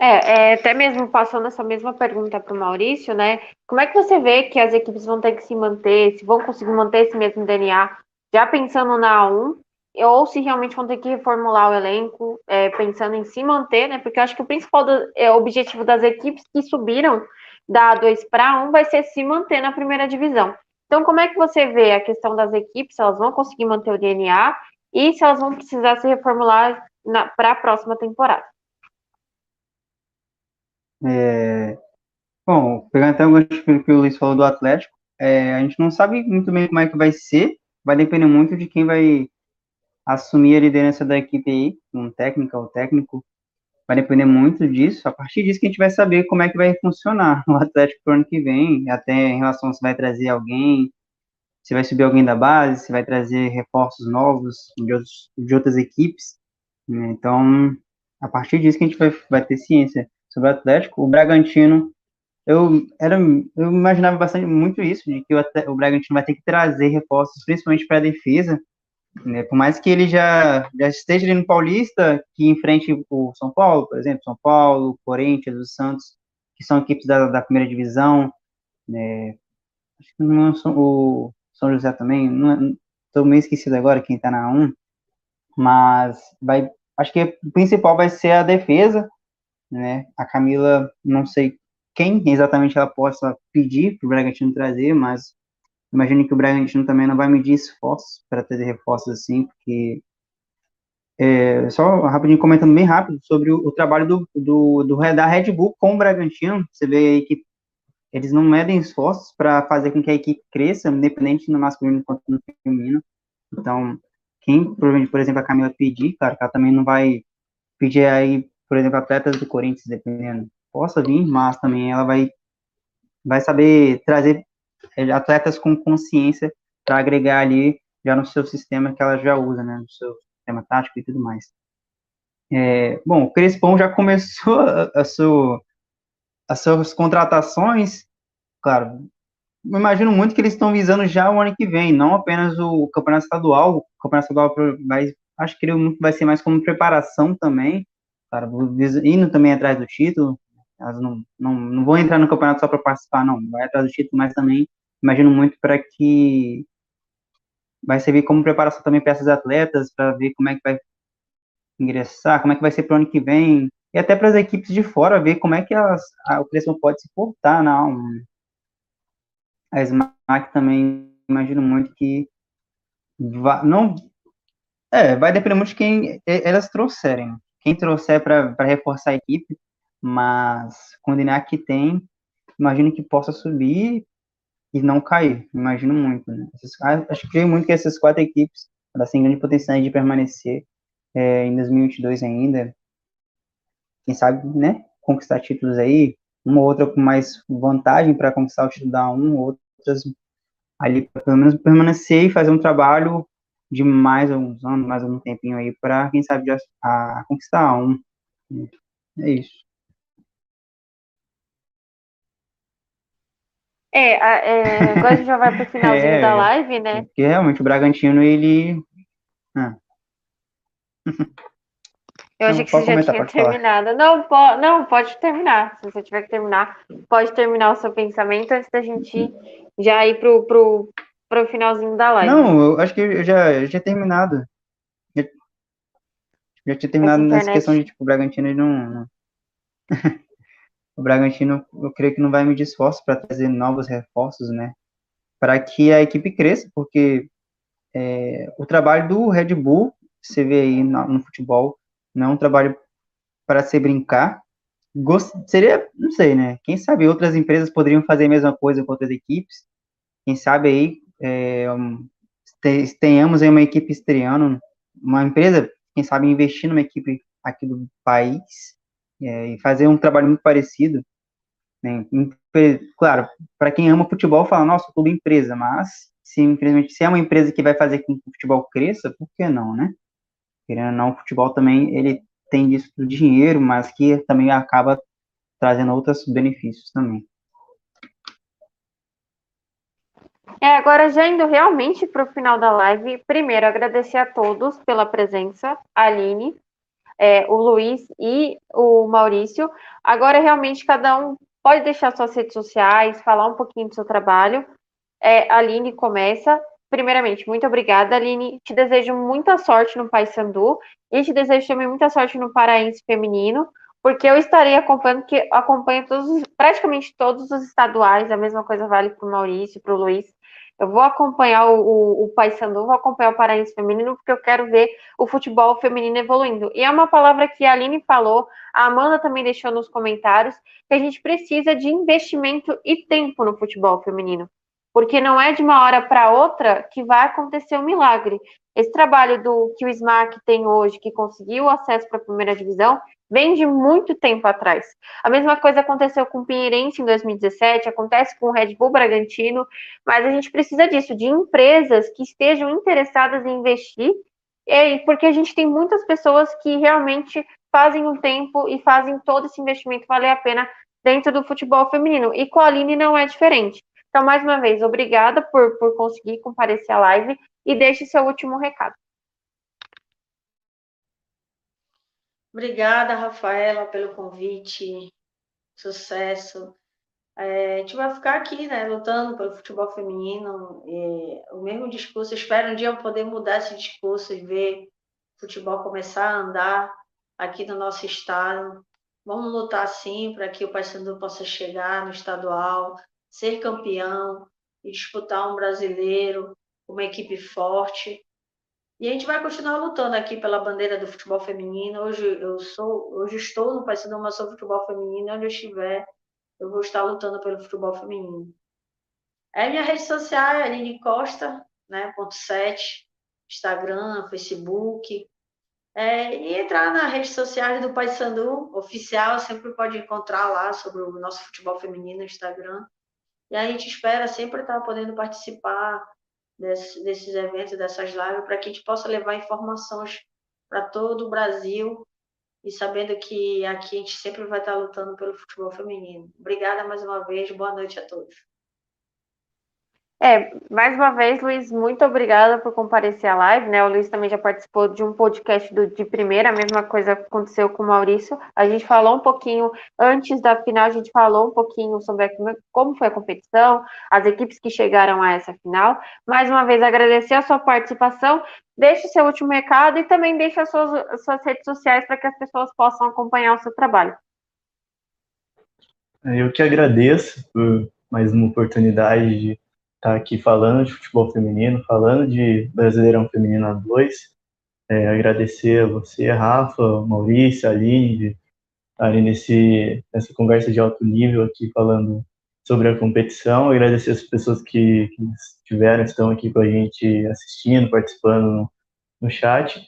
É, é, até mesmo passando essa mesma pergunta para o Maurício, né? Como é que você vê que as equipes vão ter que se manter, se vão conseguir manter esse mesmo DNA, já pensando na A1 ou se realmente vão ter que reformular o elenco, é, pensando em se manter, né? Porque eu acho que o principal do, é, objetivo das equipes que subiram da 2 para 1 vai ser se manter na primeira divisão. Então, como é que você vê a questão das equipes, se elas vão conseguir manter o DNA e se elas vão precisar se reformular para a próxima temporada? É, bom, pegando até o gancho que o Luiz falou do Atlético, é, a gente não sabe muito bem como é que vai ser, vai depender muito de quem vai assumir a liderança da equipe aí, um técnico ou técnico, vai depender muito disso. A partir disso que a gente vai saber como é que vai funcionar o Atlético pro ano que vem, até em relação se vai trazer alguém, se vai subir alguém da base, se vai trazer reforços novos de, outros, de outras equipes. Né? Então, a partir disso que a gente vai, vai ter ciência sobre o Atlético. O Bragantino, eu, era, eu imaginava bastante muito isso, de que o, o Bragantino vai ter que trazer reforços, principalmente para a defesa, né? Por mais que ele já, já esteja ali no Paulista, que enfrente o São Paulo, por exemplo, São Paulo, Corinthians, o Santos, que são equipes da, da primeira divisão, né? acho que não são, o São José também, estou meio esquecido agora quem está na 1, mas vai, acho que o principal vai ser a defesa, né? A Camila, não sei quem exatamente ela possa pedir para o Bragantino trazer, mas Imagino que o Bragantino também não vai medir esforços para ter reforços assim, porque. É, só rapidinho comentando bem rápido sobre o, o trabalho do, do, do, da Red Bull com o Bragantino. Você vê aí que eles não medem esforços para fazer com que a equipe cresça, independente no masculino quanto no feminino. Então, quem, por exemplo, a Camila pedir, claro que ela também não vai pedir aí, por exemplo, atletas do Corinthians, dependendo, possa vir, mas também ela vai, vai saber trazer atletas com consciência para agregar ali já no seu sistema que ela já usa, né, no seu sistema tático e tudo mais. É, bom, o Crespon já começou a, a sua, as suas contratações, claro, imagino muito que eles estão visando já o ano que vem, não apenas o campeonato estadual, o campeonato estadual vai, acho que ele vai ser mais como preparação também, claro, indo também atrás do título, elas não, não, não vão entrar no campeonato só para participar, não. Vai atrás do título, mas também imagino muito para que vai servir como preparação também para essas atletas, para ver como é que vai ingressar, como é que vai ser para o ano que vem, e até para as equipes de fora ver como é que elas, a, o Crescent pode se portar, não. A SMAC também imagino muito que não é, vai depender muito de quem elas trouxerem. Quem trouxer para reforçar a equipe, mas com o que tem, imagino que possa subir e não cair, imagino muito, né? acho que muito que essas quatro equipes elas têm grande potencial de permanecer é, em 2022 ainda, quem sabe, né, conquistar títulos aí, uma ou outra com mais vantagem para conquistar o título da A1, outras ali pelo menos permanecer e fazer um trabalho de mais alguns anos, mais algum tempinho aí, para quem sabe já, a, conquistar 1. É isso. É, é, agora a gente já vai pro finalzinho é, da live, né? Porque realmente o Bragantino, ele. Ah. Eu achei que você já tinha terminado. Não, po não, pode terminar. Se você tiver que terminar, pode terminar o seu pensamento antes da gente já ir pro, pro, pro finalzinho da live. Não, eu acho que eu já, eu já tinha terminado. Já, já tinha terminado nessa questão de, tipo, o Bragantino ele não... não... o Bragantino, eu creio que não vai medir esforço para trazer novos reforços, né? Para que a equipe cresça, porque é, o trabalho do Red Bull, você vê aí no, no futebol, não é um trabalho para se brincar. Gost, seria, não sei, né? Quem sabe outras empresas poderiam fazer a mesma coisa com outras equipes. Quem sabe aí é, um, tenhamos aí uma equipe estreando, uma empresa, quem sabe investir numa equipe aqui do país é, e fazer um trabalho muito parecido. Né? Claro, para quem ama futebol, fala, nossa, tudo empresa, mas se, infelizmente, se é uma empresa que vai fazer com que o futebol cresça, por que não, né? Querendo ou não, o futebol também, ele tem disso do dinheiro, mas que também acaba trazendo outros benefícios também. É, agora já indo realmente para o final da live, primeiro agradecer a todos pela presença, Aline, é, o Luiz e o Maurício. Agora, realmente, cada um pode deixar suas redes sociais, falar um pouquinho do seu trabalho. É, Aline começa. Primeiramente, muito obrigada, Aline. Te desejo muita sorte no Paysandu e te desejo também muita sorte no Paraense Feminino, porque eu estarei acompanhando, que acompanho todos, praticamente todos os estaduais, a mesma coisa vale para o Maurício, para o Luiz. Eu vou acompanhar o, o, o Paysandu, vou acompanhar o Paraense Feminino, porque eu quero ver o futebol feminino evoluindo. E é uma palavra que a Aline falou, a Amanda também deixou nos comentários, que a gente precisa de investimento e tempo no futebol feminino. porque não é de uma hora para outra que vai acontecer um milagre. Esse trabalho do que o SMAC tem hoje, que conseguiu acesso para a primeira divisão, vem de muito tempo atrás. A mesma coisa aconteceu com o Pinheirense em 2017, acontece com o Red Bull Bragantino, mas a gente precisa disso, de empresas que estejam interessadas em investir, porque a gente tem muitas pessoas que realmente fazem um tempo e fazem todo esse investimento valer a pena dentro do futebol feminino. E com a Aline não é diferente. Então, mais uma vez, obrigada por, por conseguir comparecer à live e deixe seu último recado. Obrigada, Rafaela, pelo convite. Sucesso. É, a gente vai ficar aqui, né, lutando pelo futebol feminino. o mesmo discurso. Espero um dia eu poder mudar esse discurso e ver o futebol começar a andar aqui no nosso estado. Vamos lutar sim para que o Paysandu possa chegar no estadual, ser campeão e disputar um brasileiro, uma equipe forte. E a gente vai continuar lutando aqui pela bandeira do futebol feminino. Hoje eu sou, hoje estou no Paysandu, mas sou futebol feminino. Onde eu estiver, eu vou estar lutando pelo futebol feminino. É minha rede social é Aline Costa, né, ponto 7, Instagram, Facebook. É, e entrar nas redes sociais do Paysandu oficial, sempre pode encontrar lá sobre o nosso futebol feminino no Instagram. E a gente espera sempre estar podendo participar desse, desses eventos, dessas lives, para que a gente possa levar informações para todo o Brasil e sabendo que aqui a gente sempre vai estar lutando pelo futebol feminino. Obrigada mais uma vez, boa noite a todos. É, mais uma vez, Luiz, muito obrigada por comparecer à live, né? O Luiz também já participou de um podcast do, de primeira, a mesma coisa aconteceu com o Maurício. A gente falou um pouquinho, antes da final, a gente falou um pouquinho sobre a, como foi a competição, as equipes que chegaram a essa final. Mais uma vez, agradecer a sua participação. Deixe seu último recado e também deixe as suas, as suas redes sociais para que as pessoas possam acompanhar o seu trabalho. Eu que agradeço por mais uma oportunidade de estar tá aqui falando de futebol feminino, falando de Brasileirão Feminino A2. É, agradecer a você, Rafa, Maurício, Aline, estarem nesse, nessa conversa de alto nível aqui falando sobre a competição. Agradecer as pessoas que, que estiveram, estão aqui com a gente assistindo, participando no, no chat.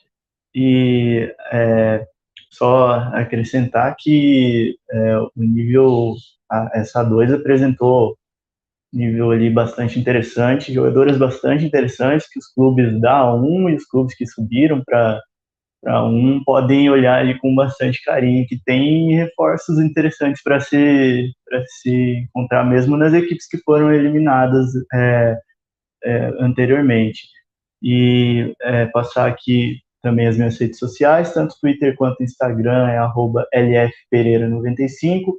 E é, só acrescentar que é, o nível, a, essa 2 apresentou nível ali bastante interessante, jogadores bastante interessantes que os clubes da um e os clubes que subiram para para um podem olhar ali com bastante carinho, que tem reforços interessantes para se se encontrar mesmo nas equipes que foram eliminadas é, é, anteriormente. E é, passar aqui também as minhas redes sociais, tanto Twitter quanto Instagram é @lfpereira95.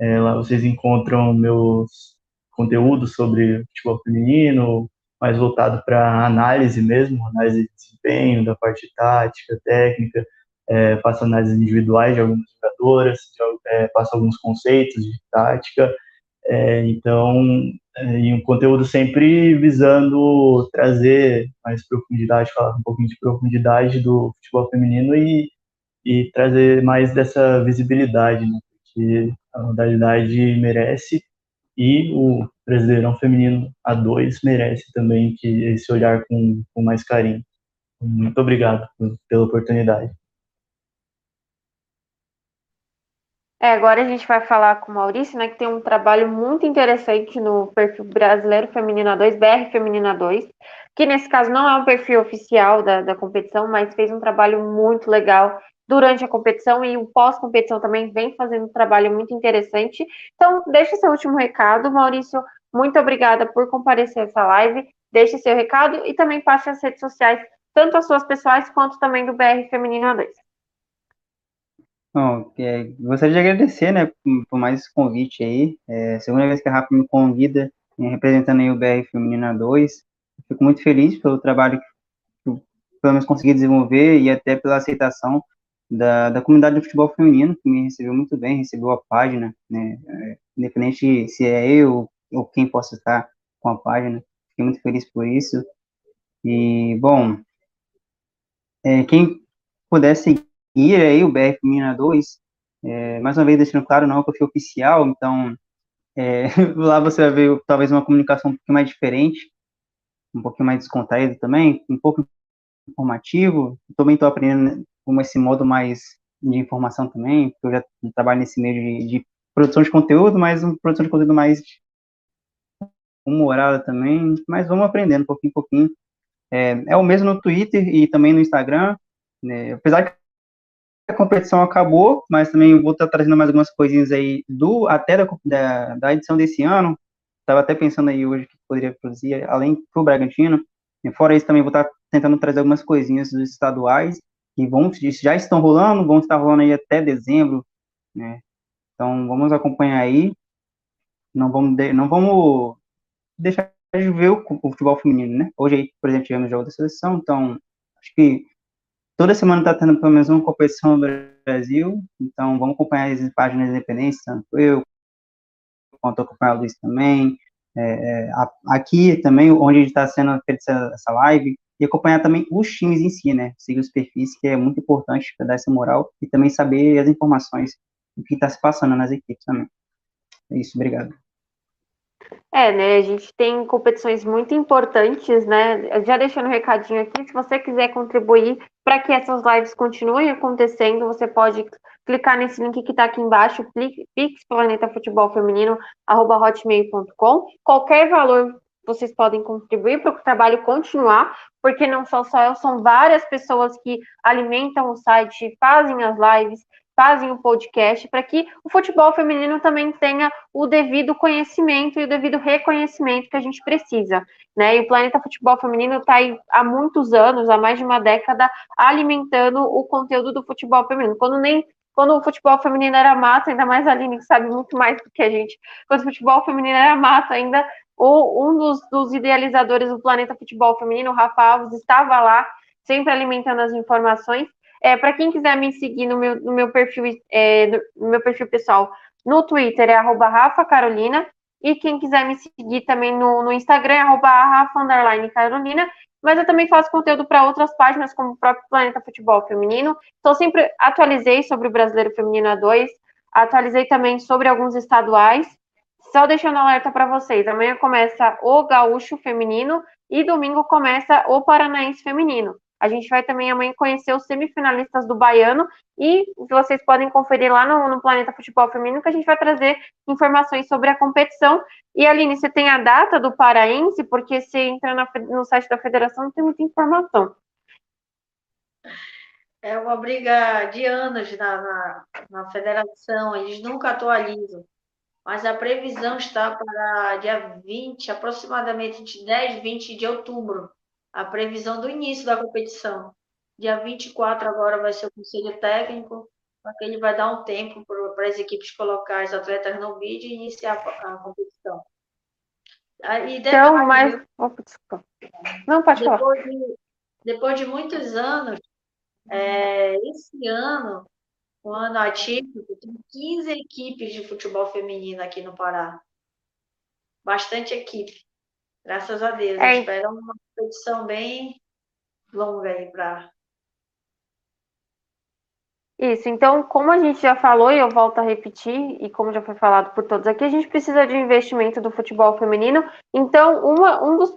É, lá vocês encontram meus conteúdo sobre futebol feminino, mais voltado para análise mesmo, análise de desempenho, da parte tática, técnica, é, faço análises individuais de algumas jogadoras, é, faço alguns conceitos de tática, é, então, é, e um conteúdo sempre visando trazer mais profundidade, falar um pouquinho de profundidade do futebol feminino e, e trazer mais dessa visibilidade, né, porque a modalidade merece e o Brasileirão Feminino A2 merece também que esse olhar com, com mais carinho. Muito obrigado pela oportunidade. É, agora a gente vai falar com o Maurício, né, que tem um trabalho muito interessante no perfil Brasileiro Feminino A2, BR Feminina 2, que nesse caso não é um perfil oficial da, da competição, mas fez um trabalho muito legal durante a competição e o pós-competição também vem fazendo um trabalho muito interessante. Então, deixe seu último recado, Maurício. Muito obrigada por comparecer a essa live. Deixe seu recado e também passe as redes sociais, tanto as suas pessoais quanto também do BR Feminino A2. Bom, é, gostaria de agradecer, né, por mais esse convite aí. É a segunda vez que a Rafa me convida, é, representando aí o BR Feminino A2. Fico muito feliz pelo trabalho que pelo menos consegui desenvolver e até pela aceitação da, da comunidade do futebol feminino, que me recebeu muito bem, recebeu a página, né, é, independente se é eu ou quem possa estar com a página, fiquei muito feliz por isso. E, bom, é, quem puder seguir aí o BR Feminina 2, é, mais uma vez deixando claro, não é o perfil oficial, então É, lá você vai ver talvez uma comunicação um pouquinho mais diferente, um pouquinho mais descontraído também, um pouco informativo. Também estou aprendendo como esse modo mais de informação também, porque eu já trabalho nesse meio de, de produção de conteúdo, mas uma produção de conteúdo mais humorada também, mas vamos aprendendo pouquinho em pouquinho. É, é o mesmo no Twitter e também no Instagram, né? apesar que a competição acabou, mas também vou estar trazendo mais algumas coisinhas aí do até da, da, da edição desse ano. Estava até pensando aí hoje que poderia produzir, além para o Bragantino. E fora isso, também vou estar tentando trazer algumas coisinhas dos estaduais que vão, já estão rolando, vão estar rolando aí até dezembro, né? Então vamos acompanhar aí. Não vamos, de, não vamos deixar de ver o, o, futebol feminino, né? Hoje por exemplo, tivemos o jogo da seleção, então acho que Toda semana está tendo pelo menos uma competição no Brasil, então vamos acompanhar as páginas independentes, tanto eu, quanto acompanhar o Luiz também, é, é aqui também, onde está sendo feita essa live, e acompanhar também os times em si, né? Seguir os perfis, que é muito importante para dar essa moral, e também saber as informações do que está se passando nas equipes também. É isso, obrigado. É, né? A gente tem competições muito importantes, né? Já deixando um recadinho aqui, se você quiser contribuir para que essas lives continuem acontecendo, você pode clicar nesse link que está aqui embaixo, Pix Planeta Futebol Feminino, arroba hotmail.com. Qualquer valor vocês podem contribuir para o trabalho continuar, porque não só só eu, são várias pessoas que alimentam o site, fazem as lives, fazem o podcast, para que o futebol feminino também tenha o devido conhecimento e o devido reconhecimento que a gente precisa. Né? E o Planeta Futebol Feminino está aí há muitos anos, há mais de uma década, alimentando o conteúdo do futebol feminino. Quando nem quando o futebol feminino era mato, ainda mais a Aline, que sabe muito mais do que a gente, quando o futebol feminino era mato, ainda o, um dos, dos, idealizadores do Planeta Futebol Feminino, o Rafa Alves, estava lá, sempre alimentando as informações. É, Para quem quiser me seguir no meu, no meu perfil, é, no meu perfil pessoal, no Twitter é arroba Rafa Carolina, e quem quiser me seguir também no, no Instagram é arroba Rafa Carolina, mas eu também faço conteúdo para outras páginas, como o próprio Planeta Futebol Feminino. Então, sempre atualizei sobre o Brasileiro Feminino A2, atualizei também sobre alguns estaduais. Só deixando alerta para vocês, amanhã começa o Gaúcho Feminino e domingo começa o Paranaense Feminino. A gente vai também amanhã conhecer os semifinalistas do Baiano e vocês podem conferir lá no, no, Planeta Futebol Feminino que a gente vai trazer informações sobre a competição. E Aline, você tem a data do Paraense? Porque se entra na, no site da federação não tem muita informação. É uma briga de anos na, na, na federação, eles nunca atualizam. Mas a previsão está para dia 20, aproximadamente de 10, 20 de outubro a previsão do início da competição. Dia 24 agora vai ser o conselho técnico, porque ele vai dar um tempo para as equipes colocar os atletas no vídeo e iniciar a, a competição. E então, mas... Não, pode depois falar. De, depois de muitos anos, é, esse ano, um ano atípico, tem 15 equipes de futebol feminino aqui no Pará. Bastante equipe. Graças a Deus. É. Espero uma competição bem longa aí para. Isso, então, como a gente já falou, e eu volto a repetir, e como já foi falado por todos aqui, a gente precisa de investimento do futebol feminino. Então, uma, um dos.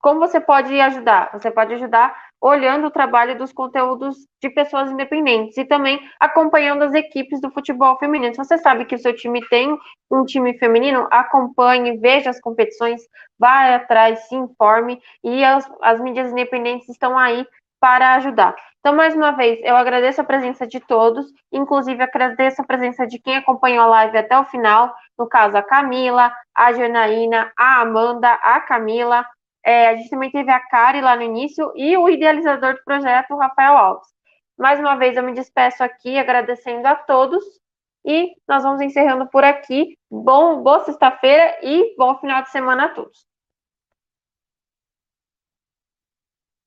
Como você pode ajudar? Você pode ajudar olhando o trabalho dos conteúdos de pessoas independentes e também acompanhando as equipes do futebol feminino. Se você sabe que o seu time tem um time feminino, acompanhe, veja as competições, vá atrás, se informe e as, as mídias independentes estão aí para ajudar. Então, mais uma vez, eu agradeço a presença de todos, inclusive agradeço a presença de quem acompanhou a live até o final, no caso a Camila, a Janaína, a Amanda, a Camila, é, a gente também teve a Kari lá no início e o idealizador do projeto, o Rafael Alves. Mais uma vez eu me despeço aqui agradecendo a todos e nós vamos encerrando por aqui. Bom, boa sexta-feira e bom final de semana a todos.